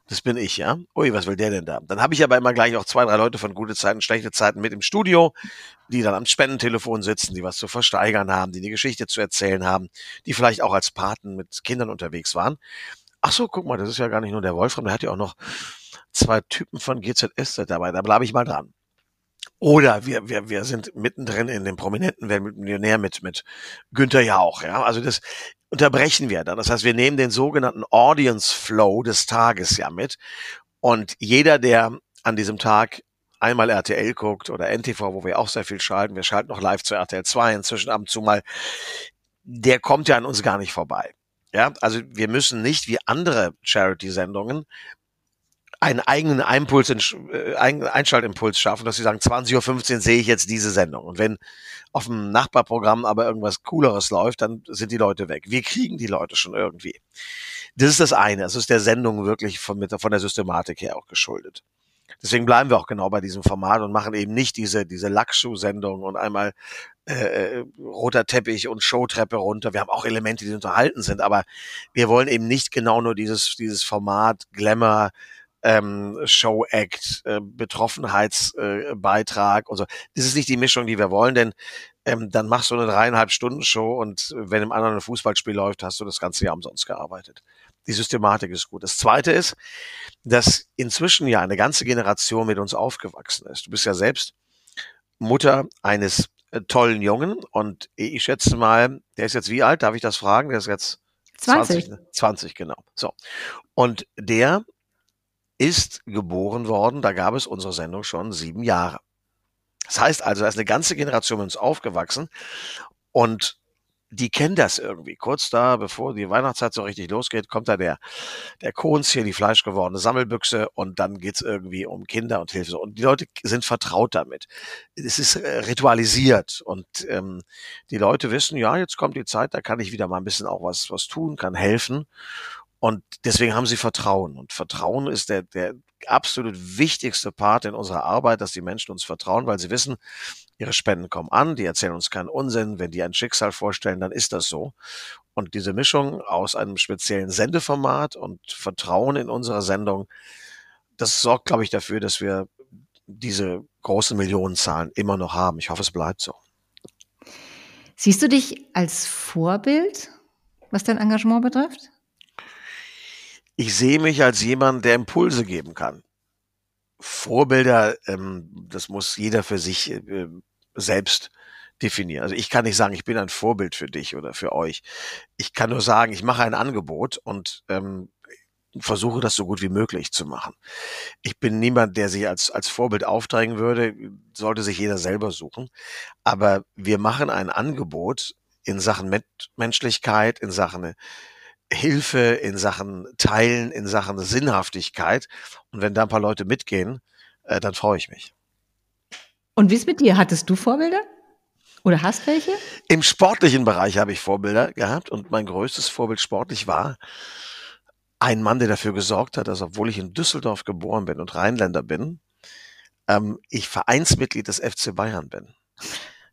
Das bin ich, ja. Ui, was will der denn da? Dann habe ich aber immer gleich auch zwei, drei Leute von gute Zeiten, schlechte Zeiten mit im Studio, die dann am Spendentelefon sitzen, die was zu versteigern haben, die eine Geschichte zu erzählen haben, die vielleicht auch als Paten mit Kindern unterwegs waren. Ach so, guck mal, das ist ja gar nicht nur der Wolfram, der hat ja auch noch zwei Typen von GZSZ dabei. Da bleibe ich mal dran. Oder wir, wir, wir sind mittendrin in dem prominenten Millionär mit, mit Günther Jauch. Ja? Also das, unterbrechen wir dann. Das heißt, wir nehmen den sogenannten Audience Flow des Tages ja mit. Und jeder, der an diesem Tag einmal RTL guckt oder NTV, wo wir auch sehr viel schalten, wir schalten noch live zu RTL 2 inzwischen ab und zu mal, der kommt ja an uns gar nicht vorbei. Ja, also wir müssen nicht wie andere Charity-Sendungen einen eigenen Impuls, äh, Einschaltimpuls schaffen, dass sie sagen, 20.15 Uhr sehe ich jetzt diese Sendung. Und wenn auf dem Nachbarprogramm aber irgendwas Cooleres läuft, dann sind die Leute weg. Wir kriegen die Leute schon irgendwie. Das ist das eine. Das ist der Sendung wirklich von, mit, von der Systematik her auch geschuldet. Deswegen bleiben wir auch genau bei diesem Format und machen eben nicht diese, diese Lackschuh-Sendung und einmal äh, äh, roter Teppich und Showtreppe runter. Wir haben auch Elemente, die unterhalten sind, aber wir wollen eben nicht genau nur dieses, dieses Format Glamour, ähm, Show-Act, äh, Betroffenheitsbeitrag äh, und so. Das ist nicht die Mischung, die wir wollen, denn ähm, dann machst du eine dreieinhalb Stunden Show und wenn im anderen ein Fußballspiel läuft, hast du das ganze Jahr umsonst gearbeitet. Die Systematik ist gut. Das zweite ist, dass inzwischen ja eine ganze Generation mit uns aufgewachsen ist. Du bist ja selbst Mutter eines äh, tollen Jungen und ich schätze mal, der ist jetzt wie alt? Darf ich das fragen? Der ist jetzt 20. 20, 20 genau. So. Und der ist geboren worden, da gab es unsere Sendung schon sieben Jahre. Das heißt also, da ist eine ganze Generation mit uns aufgewachsen und die kennen das irgendwie. Kurz da, bevor die Weihnachtszeit so richtig losgeht, kommt da der, der Kohns hier, die fleischgewordene Sammelbüchse und dann geht's irgendwie um Kinder und Hilfe. Und die Leute sind vertraut damit. Es ist äh, ritualisiert und ähm, die Leute wissen, ja, jetzt kommt die Zeit, da kann ich wieder mal ein bisschen auch was, was tun, kann helfen. Und deswegen haben sie Vertrauen. Und Vertrauen ist der, der absolut wichtigste Part in unserer Arbeit, dass die Menschen uns vertrauen, weil sie wissen, ihre Spenden kommen an, die erzählen uns keinen Unsinn. Wenn die ein Schicksal vorstellen, dann ist das so. Und diese Mischung aus einem speziellen Sendeformat und Vertrauen in unserer Sendung, das sorgt, glaube ich, dafür, dass wir diese großen Millionenzahlen immer noch haben. Ich hoffe, es bleibt so. Siehst du dich als Vorbild, was dein Engagement betrifft? Ich sehe mich als jemand, der Impulse geben kann. Vorbilder, ähm, das muss jeder für sich äh, selbst definieren. Also ich kann nicht sagen, ich bin ein Vorbild für dich oder für euch. Ich kann nur sagen, ich mache ein Angebot und ähm, versuche das so gut wie möglich zu machen. Ich bin niemand, der sich als, als Vorbild aufdrängen würde, sollte sich jeder selber suchen. Aber wir machen ein Angebot in Sachen Menschlichkeit, in Sachen Hilfe in Sachen Teilen, in Sachen Sinnhaftigkeit. Und wenn da ein paar Leute mitgehen, äh, dann freue ich mich. Und wie ist mit dir? Hattest du Vorbilder? Oder hast welche? Im sportlichen Bereich habe ich Vorbilder gehabt und mein größtes Vorbild sportlich war ein Mann, der dafür gesorgt hat, dass obwohl ich in Düsseldorf geboren bin und Rheinländer bin, ähm, ich Vereinsmitglied des FC Bayern bin.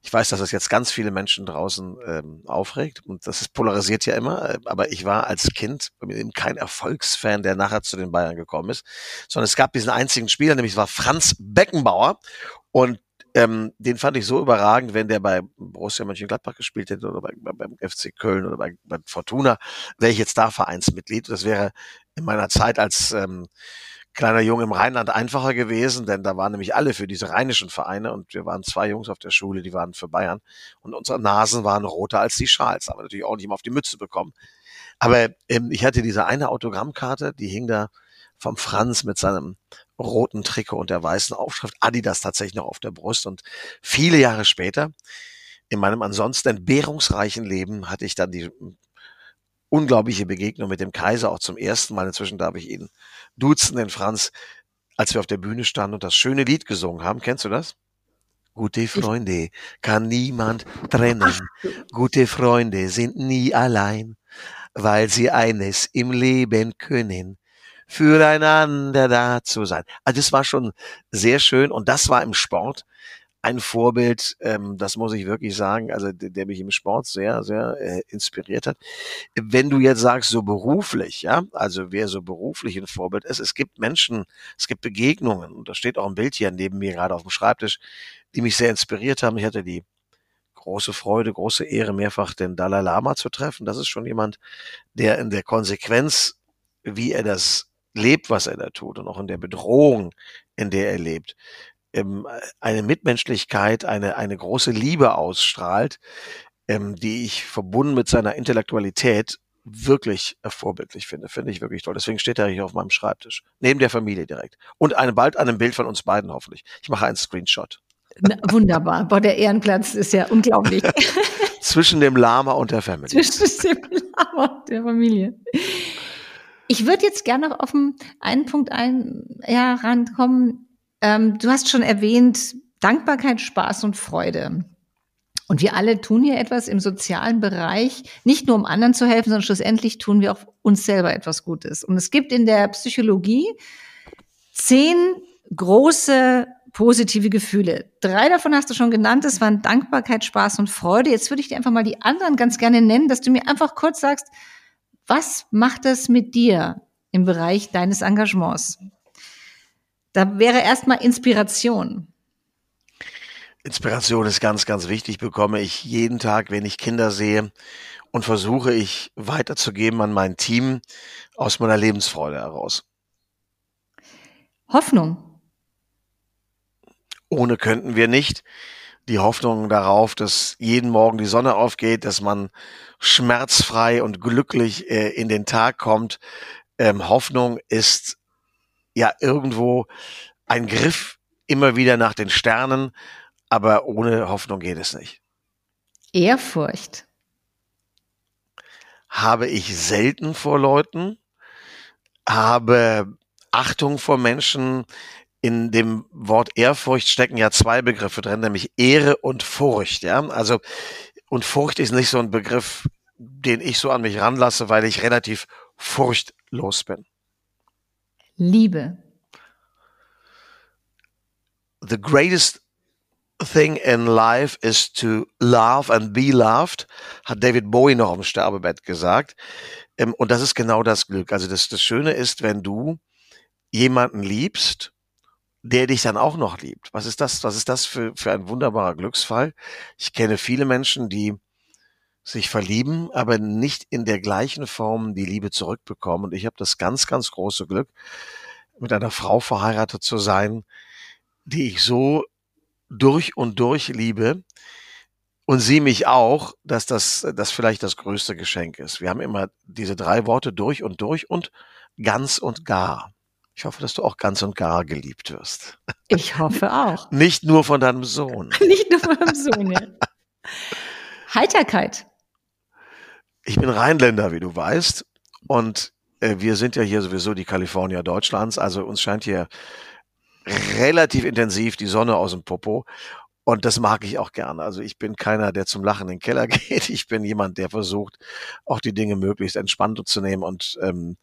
Ich weiß, dass das jetzt ganz viele Menschen draußen ähm, aufregt und das ist polarisiert ja immer, äh, aber ich war als Kind eben kein Erfolgsfan, der nachher zu den Bayern gekommen ist, sondern es gab diesen einzigen Spieler, nämlich war Franz Beckenbauer und ähm, den fand ich so überragend, wenn der bei Borussia Mönchengladbach gespielt hätte oder bei, bei, beim FC Köln oder bei, bei Fortuna, wäre ich jetzt da Vereinsmitglied. Das wäre in meiner Zeit als ähm, kleiner Junge im Rheinland einfacher gewesen, denn da waren nämlich alle für diese rheinischen Vereine und wir waren zwei Jungs auf der Schule, die waren für Bayern und unsere Nasen waren roter als die Schals, aber natürlich auch nicht immer auf die Mütze bekommen. Aber ähm, ich hatte diese eine Autogrammkarte, die hing da vom Franz mit seinem roten Trikot und der weißen Aufschrift Adidas tatsächlich noch auf der Brust und viele Jahre später in meinem ansonsten entbehrungsreichen Leben hatte ich dann die unglaubliche Begegnung mit dem Kaiser, auch zum ersten Mal. Inzwischen darf ich ihn duzen, den Franz, als wir auf der Bühne standen und das schöne Lied gesungen haben. Kennst du das? Gute Freunde kann niemand trennen. Gute Freunde sind nie allein, weil sie eines im Leben können, füreinander da zu sein. Also das war schon sehr schön und das war im Sport ein Vorbild, ähm, das muss ich wirklich sagen, also der, der mich im Sport sehr, sehr äh, inspiriert hat. Wenn du jetzt sagst, so beruflich, ja, also wer so beruflich ein Vorbild ist, es gibt Menschen, es gibt Begegnungen, und da steht auch ein Bild hier neben mir gerade auf dem Schreibtisch, die mich sehr inspiriert haben. Ich hatte die große Freude, große Ehre, mehrfach den Dalai Lama zu treffen. Das ist schon jemand, der in der Konsequenz, wie er das lebt, was er da tut und auch in der Bedrohung, in der er lebt, ähm, eine Mitmenschlichkeit, eine, eine große Liebe ausstrahlt, ähm, die ich verbunden mit seiner Intellektualität wirklich vorbildlich finde. Finde ich wirklich toll. Deswegen steht er hier auf meinem Schreibtisch. Neben der Familie direkt. Und eine, bald an einem Bild von uns beiden hoffentlich. Ich mache einen Screenshot. Na, wunderbar. Boah, der Ehrenplatz ist ja unglaublich. [laughs] Zwischen dem Lama und der Familie. Zwischen dem Lama und der Familie. Ich würde jetzt gerne noch auf einen Punkt ein, ja, rankommen. Ähm, du hast schon erwähnt, Dankbarkeit, Spaß und Freude. Und wir alle tun hier etwas im sozialen Bereich, nicht nur um anderen zu helfen, sondern schlussendlich tun wir auch uns selber etwas Gutes. Und es gibt in der Psychologie zehn große positive Gefühle. Drei davon hast du schon genannt. Das waren Dankbarkeit, Spaß und Freude. Jetzt würde ich dir einfach mal die anderen ganz gerne nennen, dass du mir einfach kurz sagst, was macht das mit dir im Bereich deines Engagements? Da wäre erstmal Inspiration. Inspiration ist ganz, ganz wichtig, bekomme ich jeden Tag, wenn ich Kinder sehe und versuche ich weiterzugeben an mein Team aus meiner Lebensfreude heraus. Hoffnung. Ohne könnten wir nicht. Die Hoffnung darauf, dass jeden Morgen die Sonne aufgeht, dass man schmerzfrei und glücklich äh, in den Tag kommt. Ähm, Hoffnung ist ja irgendwo ein Griff immer wieder nach den Sternen, aber ohne Hoffnung geht es nicht. Ehrfurcht. Habe ich selten vor Leuten, habe Achtung vor Menschen, in dem Wort Ehrfurcht stecken ja zwei Begriffe drin, nämlich Ehre und Furcht. Ja, also und Furcht ist nicht so ein Begriff, den ich so an mich ranlasse, weil ich relativ furchtlos bin. Liebe. The greatest thing in life is to love and be loved, hat David Bowie noch am Sterbebett gesagt. Ähm, und das ist genau das Glück. Also das, das Schöne ist, wenn du jemanden liebst der dich dann auch noch liebt. Was ist das? Was ist das für, für ein wunderbarer Glücksfall? Ich kenne viele Menschen, die sich verlieben, aber nicht in der gleichen Form die Liebe zurückbekommen. Und ich habe das ganz, ganz große Glück, mit einer Frau verheiratet zu sein, die ich so durch und durch liebe und sie mich auch, dass das, das vielleicht das größte Geschenk ist. Wir haben immer diese drei Worte durch und durch und ganz und gar. Ich hoffe, dass du auch ganz und gar geliebt wirst. Ich hoffe auch. Nicht nur von deinem Sohn. [laughs] Nicht nur von deinem Sohn, ja. [laughs] Heiterkeit. Ich bin Rheinländer, wie du weißt. Und äh, wir sind ja hier sowieso die Kalifornier Deutschlands. Also uns scheint hier relativ intensiv die Sonne aus dem Popo. Und das mag ich auch gerne. Also ich bin keiner, der zum Lachen in den Keller [laughs] geht. Ich bin jemand, der versucht, auch die Dinge möglichst entspannt zu nehmen und ähm,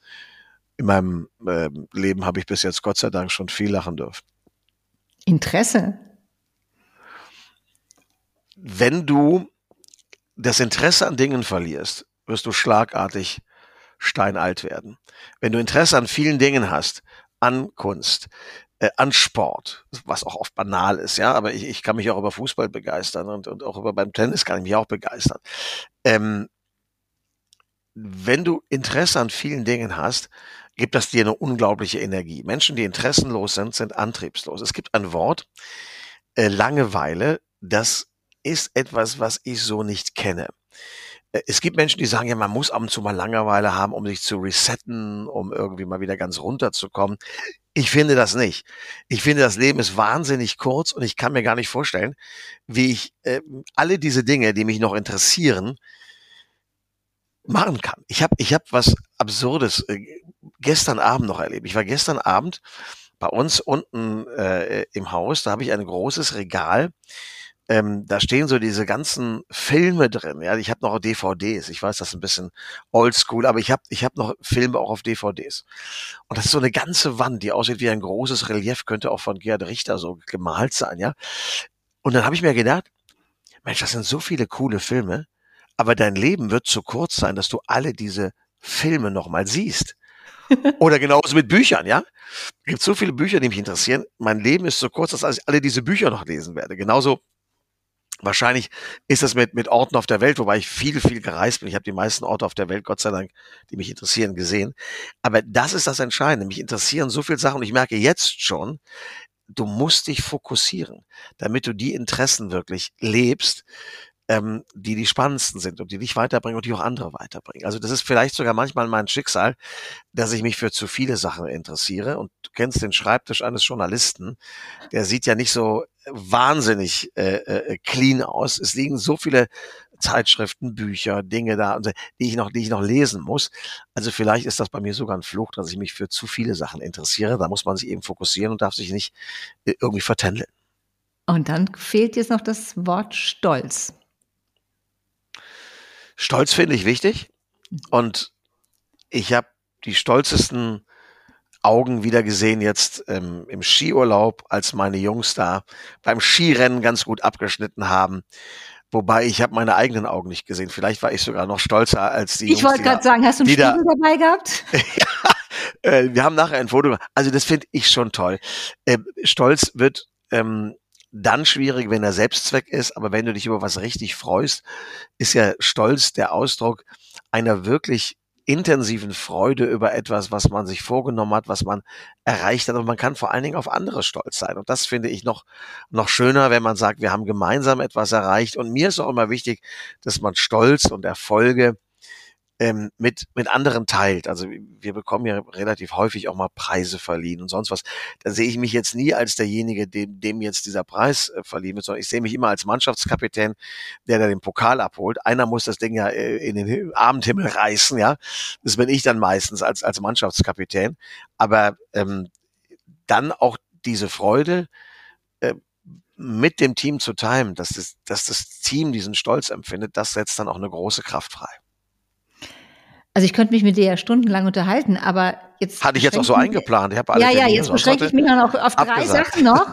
in meinem äh, Leben habe ich bis jetzt Gott sei Dank schon viel lachen dürfen. Interesse. Wenn du das Interesse an Dingen verlierst, wirst du schlagartig steinalt werden. Wenn du Interesse an vielen Dingen hast, an Kunst, äh, an Sport, was auch oft banal ist, ja, aber ich, ich kann mich auch über Fußball begeistern und, und auch über beim Tennis kann ich mich auch begeistern. Ähm, wenn du Interesse an vielen Dingen hast, gibt das dir eine unglaubliche Energie. Menschen, die interessenlos sind, sind antriebslos. Es gibt ein Wort, äh, Langeweile, das ist etwas, was ich so nicht kenne. Äh, es gibt Menschen, die sagen, ja, man muss ab und zu mal Langeweile haben, um sich zu resetten, um irgendwie mal wieder ganz runterzukommen. Ich finde das nicht. Ich finde, das Leben ist wahnsinnig kurz und ich kann mir gar nicht vorstellen, wie ich äh, alle diese Dinge, die mich noch interessieren, machen kann. Ich habe ich hab was Absurdes äh, gestern Abend noch erlebt. Ich war gestern Abend bei uns unten äh, im Haus, da habe ich ein großes Regal. Ähm, da stehen so diese ganzen Filme drin. Ja, ich habe noch DVDs. Ich weiß, das ist ein bisschen oldschool, aber ich habe ich hab noch Filme auch auf DVDs. Und das ist so eine ganze Wand, die aussieht wie ein großes Relief, könnte auch von Gerhard Richter so gemalt sein. Ja, Und dann habe ich mir gedacht, Mensch, das sind so viele coole Filme, aber dein Leben wird zu kurz sein, dass du alle diese Filme nochmal siehst. [laughs] Oder genauso mit Büchern, ja? Es gibt so viele Bücher, die mich interessieren. Mein Leben ist so kurz, dass ich alle diese Bücher noch lesen werde. Genauso wahrscheinlich ist das mit, mit Orten auf der Welt, wobei ich viel, viel gereist bin. Ich habe die meisten Orte auf der Welt, Gott sei Dank, die mich interessieren, gesehen. Aber das ist das Entscheidende. Mich interessieren so viele Sachen und ich merke jetzt schon, du musst dich fokussieren, damit du die Interessen wirklich lebst, ähm, die die spannendsten sind und die dich weiterbringen und die auch andere weiterbringen. Also das ist vielleicht sogar manchmal mein Schicksal, dass ich mich für zu viele Sachen interessiere. Und du kennst den Schreibtisch eines Journalisten, der sieht ja nicht so wahnsinnig äh, äh, clean aus. Es liegen so viele Zeitschriften, Bücher, Dinge da, die ich noch, die ich noch lesen muss. Also vielleicht ist das bei mir sogar ein Fluch, dass ich mich für zu viele Sachen interessiere. Da muss man sich eben fokussieren und darf sich nicht äh, irgendwie vertändeln. Und dann fehlt jetzt noch das Wort Stolz. Stolz finde ich wichtig und ich habe die stolzesten Augen wieder gesehen jetzt ähm, im Skiurlaub, als meine Jungs da beim Skirennen ganz gut abgeschnitten haben. Wobei ich habe meine eigenen Augen nicht gesehen. Vielleicht war ich sogar noch stolzer als die. Ich wollte gerade sagen, hast du einen Spiegel da, dabei gehabt? [laughs] ja, äh, wir haben nachher ein Foto. Also das finde ich schon toll. Äh, Stolz wird ähm, dann schwierig, wenn er Selbstzweck ist, aber wenn du dich über was richtig freust, ist ja Stolz der Ausdruck einer wirklich intensiven Freude über etwas, was man sich vorgenommen hat, was man erreicht hat. Und man kann vor allen Dingen auf andere stolz sein. Und das finde ich noch, noch schöner, wenn man sagt, wir haben gemeinsam etwas erreicht. Und mir ist auch immer wichtig, dass man Stolz und Erfolge ähm, mit, mit anderen teilt. Also wir bekommen ja relativ häufig auch mal Preise verliehen und sonst was. Da sehe ich mich jetzt nie als derjenige, dem, dem jetzt dieser Preis äh, verliehen wird, sondern ich sehe mich immer als Mannschaftskapitän, der da den Pokal abholt. Einer muss das Ding ja äh, in den Abendhimmel reißen, ja. Das bin ich dann meistens als, als Mannschaftskapitän. Aber ähm, dann auch diese Freude, äh, mit dem Team zu teilen, dass das, dass das Team diesen Stolz empfindet, das setzt dann auch eine große Kraft frei. Also ich könnte mich mit dir ja stundenlang unterhalten, aber jetzt. Hatte ich jetzt auch so eingeplant. Ich habe ja, ja, jetzt beschränke ich mich dann auch auf drei Sachen noch.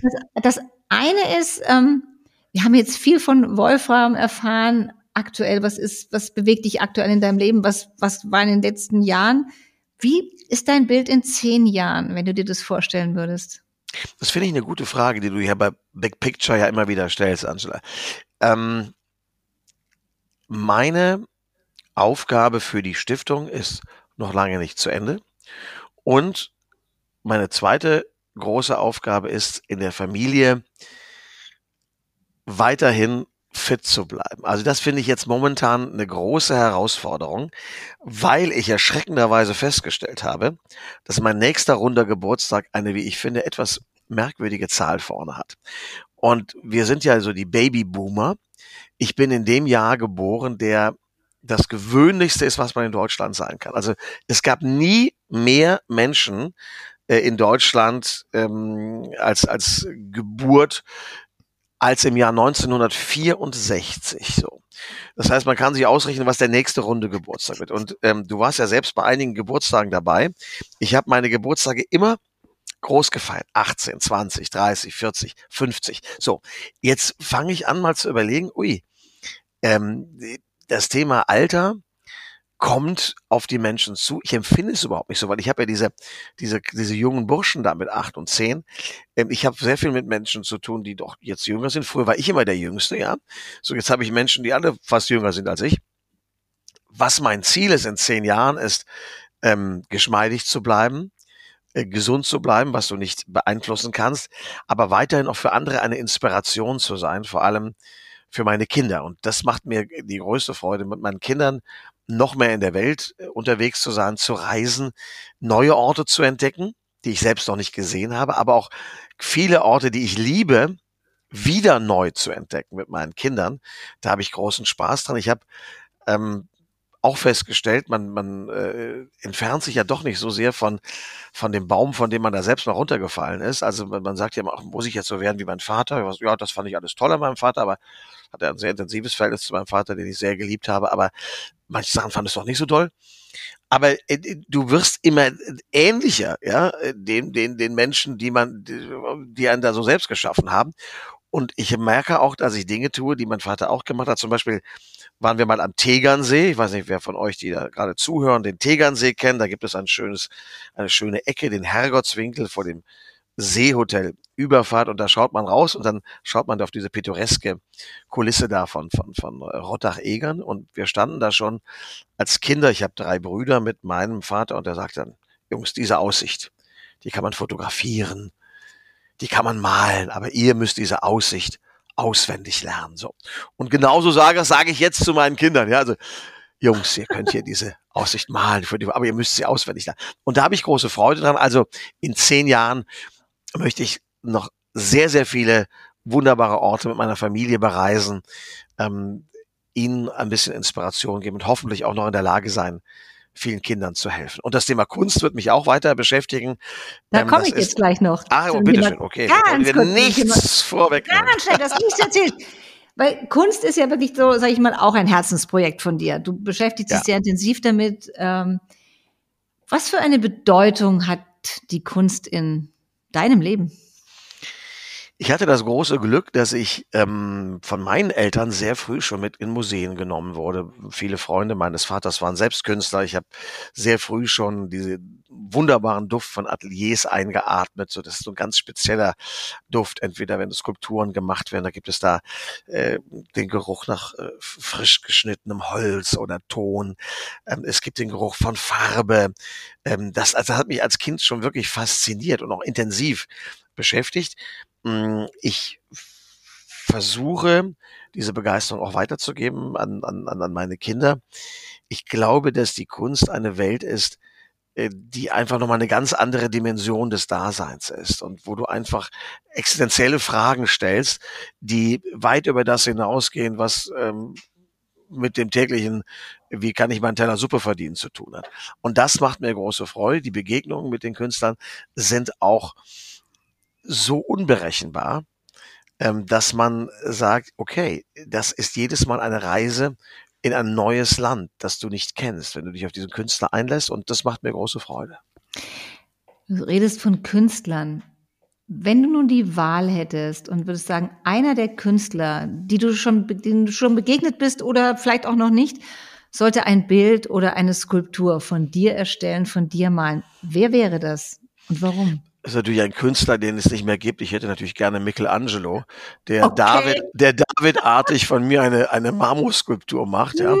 Das, das eine ist, ähm, wir haben jetzt viel von Wolfram erfahren, aktuell, was ist, was bewegt dich aktuell in deinem Leben, was, was war in den letzten Jahren? Wie ist dein Bild in zehn Jahren, wenn du dir das vorstellen würdest? Das finde ich eine gute Frage, die du hier bei Big Picture ja immer wieder stellst, Angela. Ähm, meine Aufgabe für die Stiftung ist noch lange nicht zu Ende. Und meine zweite große Aufgabe ist, in der Familie weiterhin fit zu bleiben. Also das finde ich jetzt momentan eine große Herausforderung, weil ich erschreckenderweise festgestellt habe, dass mein nächster runder Geburtstag eine, wie ich finde, etwas merkwürdige Zahl vorne hat. Und wir sind ja so die Babyboomer. Ich bin in dem Jahr geboren, der das Gewöhnlichste ist, was man in Deutschland sein kann. Also es gab nie mehr Menschen äh, in Deutschland ähm, als, als Geburt als im Jahr 1964 so. Das heißt, man kann sich ausrechnen, was der nächste Runde Geburtstag wird. Und ähm, du warst ja selbst bei einigen Geburtstagen dabei. Ich habe meine Geburtstage immer groß gefeiert. 18, 20, 30, 40, 50. So, jetzt fange ich an mal zu überlegen, ui, ähm, das Thema Alter kommt auf die Menschen zu. Ich empfinde es überhaupt nicht so, weil ich habe ja diese, diese, diese jungen Burschen da mit acht und zehn. Ähm, ich habe sehr viel mit Menschen zu tun, die doch jetzt jünger sind. Früher war ich immer der Jüngste, ja. So, jetzt habe ich Menschen, die alle fast jünger sind als ich. Was mein Ziel ist in zehn Jahren, ist, ähm, geschmeidig zu bleiben, äh, gesund zu bleiben, was du nicht beeinflussen kannst, aber weiterhin auch für andere eine Inspiration zu sein, vor allem für meine Kinder. Und das macht mir die größte Freude, mit meinen Kindern noch mehr in der Welt äh, unterwegs zu sein, zu reisen, neue Orte zu entdecken, die ich selbst noch nicht gesehen habe, aber auch viele Orte, die ich liebe, wieder neu zu entdecken mit meinen Kindern. Da habe ich großen Spaß dran. Ich habe ähm, auch festgestellt, man, man äh, entfernt sich ja doch nicht so sehr von, von dem Baum, von dem man da selbst mal runtergefallen ist. Also man, man sagt ja immer, muss ich jetzt so werden wie mein Vater? Ja, das fand ich alles toll an meinem Vater, aber hatte ein sehr intensives Verhältnis zu meinem Vater, den ich sehr geliebt habe, aber manche Sachen fand ich doch nicht so toll. Aber äh, du wirst immer ähnlicher, ja, den, den, den Menschen, die man, die einen da so selbst geschaffen haben. und ich merke auch, dass ich Dinge tue, die mein Vater auch gemacht hat. Zum Beispiel waren wir mal am Tegernsee. Ich weiß nicht, wer von euch, die da gerade zuhören, den Tegernsee kennt. Da gibt es ein schönes, eine schöne Ecke, den Herrgottswinkel vor dem Seehotel Überfahrt und da schaut man raus und dann schaut man auf diese pittoreske Kulisse da von, von, von Rottach-Egern und wir standen da schon als Kinder, ich habe drei Brüder mit meinem Vater und der sagt dann, Jungs, diese Aussicht, die kann man fotografieren, die kann man malen, aber ihr müsst diese Aussicht auswendig lernen. So. Und genauso sage, sage ich jetzt zu meinen Kindern, ja, also Jungs, ihr könnt hier diese Aussicht malen, die, aber ihr müsst sie auswendig lernen. Und da habe ich große Freude dran. Also in zehn Jahren möchte ich noch sehr, sehr viele wunderbare Orte mit meiner Familie bereisen, ähm, ihnen ein bisschen Inspiration geben und hoffentlich auch noch in der Lage sein, vielen Kindern zu helfen. Und das Thema Kunst wird mich auch weiter beschäftigen. Da ähm, komme ich jetzt gleich noch. Ah, oh, bitteschön, okay. Ganz wir nichts vorweg. Ganz schnell, das nichts erzählt. Weil Kunst ist ja wirklich so, sage ich mal, auch ein Herzensprojekt von dir. Du beschäftigst dich ja. sehr intensiv damit. Ähm, was für eine Bedeutung hat die Kunst in deinem Leben? Ich hatte das große Glück, dass ich ähm, von meinen Eltern sehr früh schon mit in Museen genommen wurde. Viele Freunde meines Vaters waren selbst Künstler. Ich habe sehr früh schon diese wunderbaren Duft von Ateliers eingeatmet. So, das ist so ein ganz spezieller Duft. Entweder wenn Skulpturen gemacht werden, da gibt es da äh, den Geruch nach äh, frisch geschnittenem Holz oder Ton. Ähm, es gibt den Geruch von Farbe. Ähm, das, also, das hat mich als Kind schon wirklich fasziniert und auch intensiv beschäftigt. Hm, ich versuche, diese Begeisterung auch weiterzugeben an, an, an meine Kinder. Ich glaube, dass die Kunst eine Welt ist, äh, die einfach nochmal eine ganz andere Dimension des Daseins ist und wo du einfach existenzielle Fragen stellst, die weit über das hinausgehen, was ähm, mit dem täglichen, wie kann ich meinen Teller Suppe verdienen, zu tun hat. Und das macht mir große Freude. Die Begegnungen mit den Künstlern sind auch so unberechenbar, ähm, dass man sagt, okay, das ist jedes Mal eine Reise in ein neues Land, das du nicht kennst, wenn du dich auf diesen Künstler einlässt. Und das macht mir große Freude. Du redest von Künstlern. Wenn du nun die Wahl hättest und würdest sagen, einer der Künstler, die du schon, denen du schon begegnet bist oder vielleicht auch noch nicht, sollte ein Bild oder eine Skulptur von dir erstellen, von dir malen. Wer wäre das und warum? Ist natürlich ein Künstler, den es nicht mehr gibt. Ich hätte natürlich gerne Michelangelo, der okay. David, der David-artig von mir eine, eine Marmorskulptur macht, ja, hm.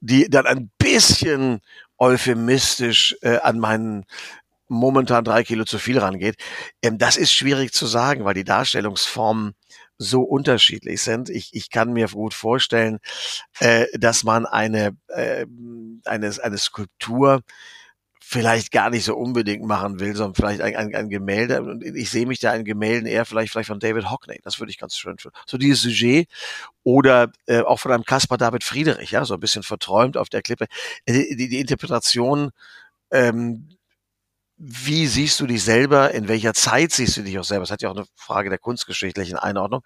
die dann ein bisschen euphemistisch äh, an meinen momentan drei Kilo zu viel rangeht. Ähm, das ist schwierig zu sagen, weil die Darstellungsformen so unterschiedlich sind. Ich, ich kann mir gut vorstellen, äh, dass man eine, äh, eine, eine Skulptur vielleicht gar nicht so unbedingt machen will, sondern vielleicht ein, ein, ein Gemälde. Und ich sehe mich da in Gemälden eher vielleicht, vielleicht von David Hockney. Das würde ich ganz schön finden. So dieses Sujet oder äh, auch von einem Caspar David Friedrich, ja, so ein bisschen verträumt auf der Klippe. Die, die, die Interpretation ähm, wie siehst du dich selber, in welcher Zeit siehst du dich auch selber? Das hat ja auch eine Frage der kunstgeschichtlichen Einordnung.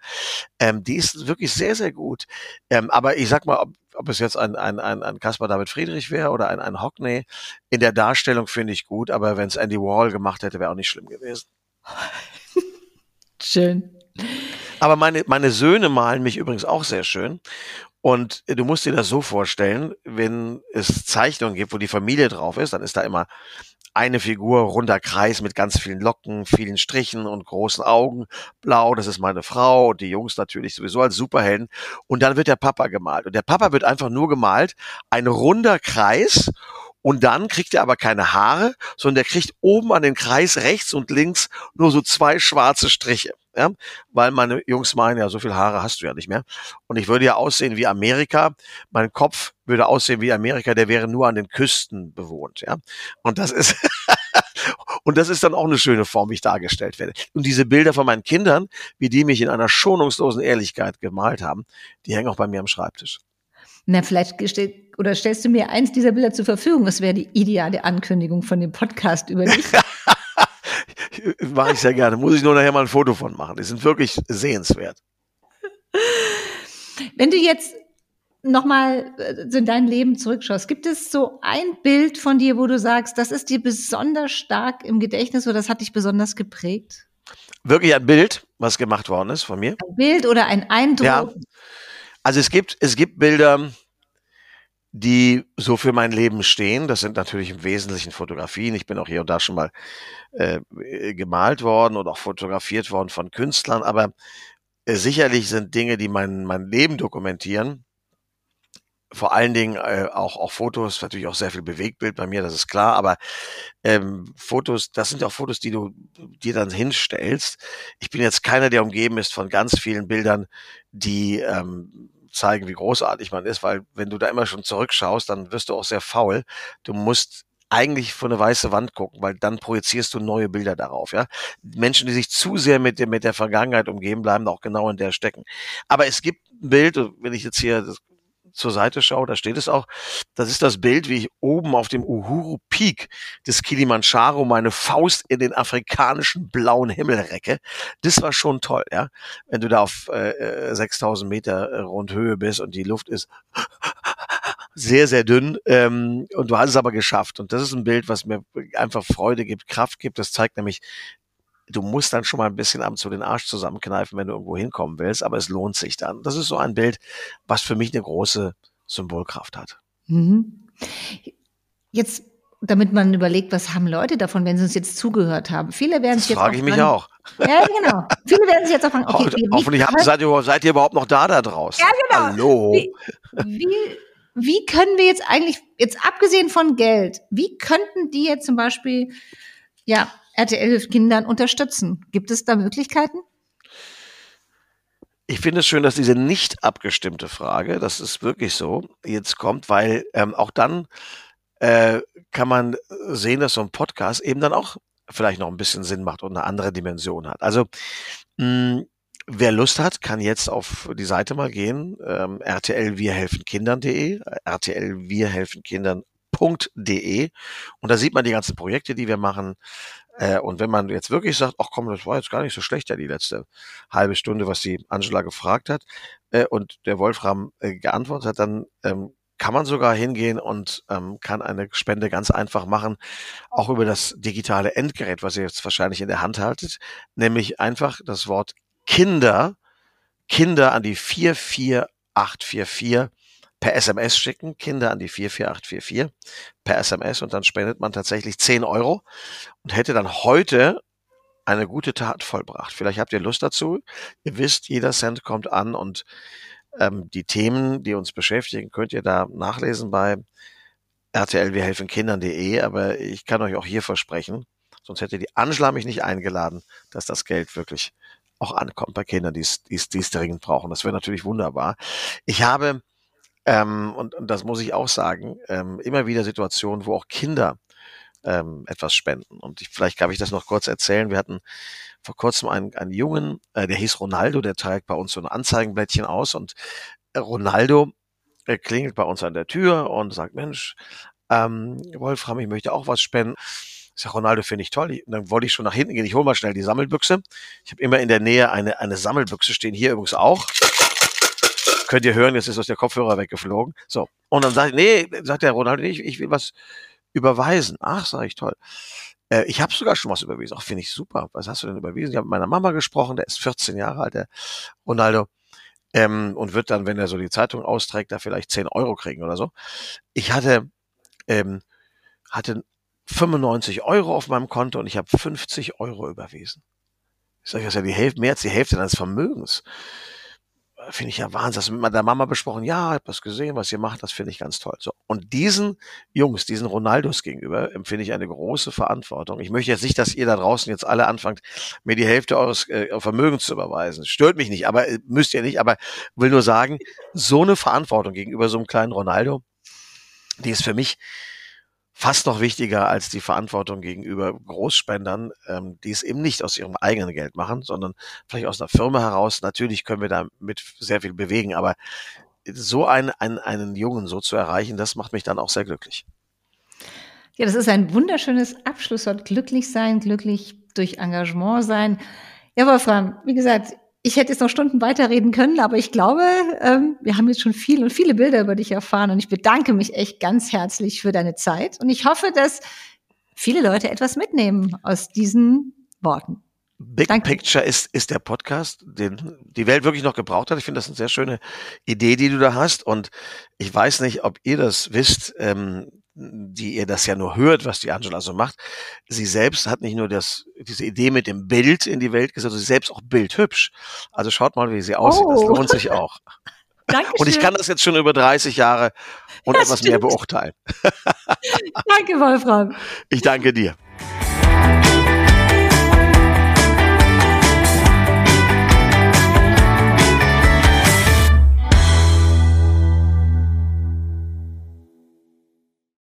Ähm, die ist wirklich sehr, sehr gut. Ähm, aber ich sag mal, ob, ob es jetzt ein, ein, ein, ein Caspar David Friedrich wäre oder ein, ein Hockney, in der Darstellung finde ich gut, aber wenn es Andy Wall gemacht hätte, wäre auch nicht schlimm gewesen. [laughs] Schön. Aber meine, meine Söhne malen mich übrigens auch sehr schön. Und du musst dir das so vorstellen, wenn es Zeichnungen gibt, wo die Familie drauf ist, dann ist da immer eine Figur, runder Kreis mit ganz vielen Locken, vielen Strichen und großen Augen. Blau, das ist meine Frau und die Jungs natürlich sowieso als Superhelden. Und dann wird der Papa gemalt. Und der Papa wird einfach nur gemalt, ein runder Kreis und dann kriegt er aber keine Haare, sondern der kriegt oben an den Kreis rechts und links nur so zwei schwarze Striche. Ja? Weil meine Jungs meinen, ja, so viel Haare hast du ja nicht mehr. Und ich würde ja aussehen wie Amerika. Mein Kopf würde aussehen wie Amerika, der wäre nur an den Küsten bewohnt. Ja? Und das ist, [laughs] und das ist dann auch eine schöne Form, wie ich dargestellt werde. Und diese Bilder von meinen Kindern, wie die mich in einer schonungslosen Ehrlichkeit gemalt haben, die hängen auch bei mir am Schreibtisch. Na, vielleicht steht, oder stellst du mir eins dieser Bilder zur Verfügung? Das wäre die ideale Ankündigung von dem Podcast über dich. [laughs] Mache ich sehr gerne. Muss ich nur nachher mal ein Foto von machen. Die sind wirklich sehenswert. Wenn du jetzt nochmal äh, in dein Leben zurückschaust, gibt es so ein Bild von dir, wo du sagst, das ist dir besonders stark im Gedächtnis oder das hat dich besonders geprägt? Wirklich ein Bild? was gemacht worden ist von mir. Ein Bild oder ein Eindruck? Ja. Also es gibt, es gibt Bilder, die so für mein Leben stehen. Das sind natürlich im Wesentlichen Fotografien. Ich bin auch hier und da schon mal äh, gemalt worden und auch fotografiert worden von Künstlern, aber äh, sicherlich sind Dinge, die mein, mein Leben dokumentieren. Vor allen Dingen äh, auch, auch Fotos, natürlich auch sehr viel Bewegtbild bei mir, das ist klar, aber ähm, Fotos, das sind auch Fotos, die du dir dann hinstellst. Ich bin jetzt keiner, der umgeben ist von ganz vielen Bildern, die ähm, zeigen, wie großartig man ist, weil wenn du da immer schon zurückschaust, dann wirst du auch sehr faul. Du musst eigentlich vor eine weiße Wand gucken, weil dann projizierst du neue Bilder darauf, ja. Menschen, die sich zu sehr mit, dem, mit der Vergangenheit umgeben, bleiben auch genau in der stecken. Aber es gibt ein Bild, wenn ich jetzt hier zur Seite schaue, da steht es auch, das ist das Bild, wie ich oben auf dem Uhuru Peak des Kilimanjaro meine Faust in den afrikanischen blauen Himmel recke. Das war schon toll, ja. Wenn du da auf äh, 6000 äh, Meter äh, Rundhöhe bist und die Luft ist sehr, sehr dünn ähm, und du hast es aber geschafft. Und das ist ein Bild, was mir einfach Freude gibt, Kraft gibt. Das zeigt nämlich, du musst dann schon mal ein bisschen ab zu den Arsch zusammenkneifen, wenn du irgendwo hinkommen willst, aber es lohnt sich dann. Das ist so ein Bild, was für mich eine große Symbolkraft hat. Mhm. Jetzt, damit man überlegt, was haben Leute davon, wenn sie uns jetzt zugehört haben? Viele werden sich jetzt. Frage ich mich auch. Ja, genau. Viele werden sich jetzt auch fragen, okay, wie, hoffentlich habt, seid, ihr, seid ihr überhaupt noch da da draußen? Ja, genau. Hallo. Wie, wie, wie können wir jetzt eigentlich, jetzt abgesehen von Geld, wie könnten die jetzt zum Beispiel, ja, RTL hilft Kindern unterstützen. Gibt es da Möglichkeiten? Ich finde es schön, dass diese nicht abgestimmte Frage, das ist wirklich so, jetzt kommt, weil ähm, auch dann äh, kann man sehen, dass so ein Podcast eben dann auch vielleicht noch ein bisschen Sinn macht und eine andere Dimension hat. Also mh, wer Lust hat, kann jetzt auf die Seite mal gehen, ähm, rtl wir helfen Kindern.de, rtl wir helfen Kindern.de und da sieht man die ganzen Projekte, die wir machen, äh, und wenn man jetzt wirklich sagt, ach komm, das war jetzt gar nicht so schlecht, ja, die letzte halbe Stunde, was die Angela gefragt hat, äh, und der Wolfram äh, geantwortet hat, dann ähm, kann man sogar hingehen und ähm, kann eine Spende ganz einfach machen, auch über das digitale Endgerät, was ihr jetzt wahrscheinlich in der Hand haltet, nämlich einfach das Wort Kinder, Kinder an die 44844 per SMS schicken, Kinder an die 44844 per SMS und dann spendet man tatsächlich 10 Euro und hätte dann heute eine gute Tat vollbracht. Vielleicht habt ihr Lust dazu. Ihr wisst, jeder Cent kommt an und ähm, die Themen, die uns beschäftigen, könnt ihr da nachlesen bei RTL wir helfen Kindern.de, aber ich kann euch auch hier versprechen, sonst hätte die Angela mich nicht eingeladen, dass das Geld wirklich auch ankommt bei Kindern, die es dringend brauchen. Das wäre natürlich wunderbar. Ich habe ähm, und, und das muss ich auch sagen, ähm, immer wieder Situationen, wo auch Kinder ähm, etwas spenden. Und ich, vielleicht kann ich das noch kurz erzählen. Wir hatten vor kurzem einen, einen Jungen, äh, der hieß Ronaldo, der trägt bei uns so ein Anzeigenblättchen aus und Ronaldo äh, klingelt bei uns an der Tür und sagt, Mensch, ähm, Wolfram, ich möchte auch was spenden. Ich sage, Ronaldo finde ich toll. Und dann wollte ich schon nach hinten gehen. Ich hole mal schnell die Sammelbüchse. Ich habe immer in der Nähe eine, eine Sammelbüchse stehen, hier übrigens auch. Könnt ihr hören, jetzt ist aus der Kopfhörer weggeflogen. So. Und dann sagt, nee, sagt der Ronaldo, nee, ich, ich will was überweisen. Ach, sage ich, toll. Äh, ich habe sogar schon was überwiesen. Ach, finde ich super. Was hast du denn überwiesen? Ich habe mit meiner Mama gesprochen, der ist 14 Jahre alt, der Ronaldo. Ähm, und wird dann, wenn er so die Zeitung austrägt, da vielleicht 10 Euro kriegen oder so. Ich hatte, ähm, hatte 95 Euro auf meinem Konto und ich habe 50 Euro überwiesen. Ich sage, das ist ja die Hälfte, mehr als die Hälfte deines Vermögens finde ich ja Wahnsinn. Das mit meiner Mama besprochen. Ja, ich habe das gesehen, was ihr macht, das finde ich ganz toll. So. Und diesen Jungs, diesen Ronaldos gegenüber, empfinde ich eine große Verantwortung. Ich möchte jetzt nicht, dass ihr da draußen jetzt alle anfangt, mir die Hälfte eures äh, Vermögens zu überweisen. Stört mich nicht, aber äh, müsst ihr nicht. Aber will nur sagen, so eine Verantwortung gegenüber so einem kleinen Ronaldo, die ist für mich fast noch wichtiger als die Verantwortung gegenüber Großspendern, ähm, die es eben nicht aus ihrem eigenen Geld machen, sondern vielleicht aus einer Firma heraus. Natürlich können wir damit sehr viel bewegen, aber so einen, einen, einen Jungen so zu erreichen, das macht mich dann auch sehr glücklich. Ja, das ist ein wunderschönes Abschlusswort. Glücklich sein, glücklich durch Engagement sein. Ja, Wolfram, wie gesagt, ich hätte jetzt noch Stunden weiterreden können, aber ich glaube, ähm, wir haben jetzt schon viel und viele Bilder über dich erfahren und ich bedanke mich echt ganz herzlich für deine Zeit und ich hoffe, dass viele Leute etwas mitnehmen aus diesen Worten. Big Danke. Picture ist, ist der Podcast, den die Welt wirklich noch gebraucht hat. Ich finde das eine sehr schöne Idee, die du da hast. Und ich weiß nicht, ob ihr das wisst, ähm, die ihr das ja nur hört, was die Angela so macht. Sie selbst hat nicht nur das, diese Idee mit dem Bild in die Welt gesetzt, sondern sie selbst auch bildhübsch. Also schaut mal, wie sie aussieht. Das Oh. lohnt sich auch. [laughs] Dankeschön. Und ich kann das jetzt schon über 30 Jahre und Ja, etwas mehr stimmt. beurteilen. [laughs] [laughs] Danke, Wolfram. Ich danke dir.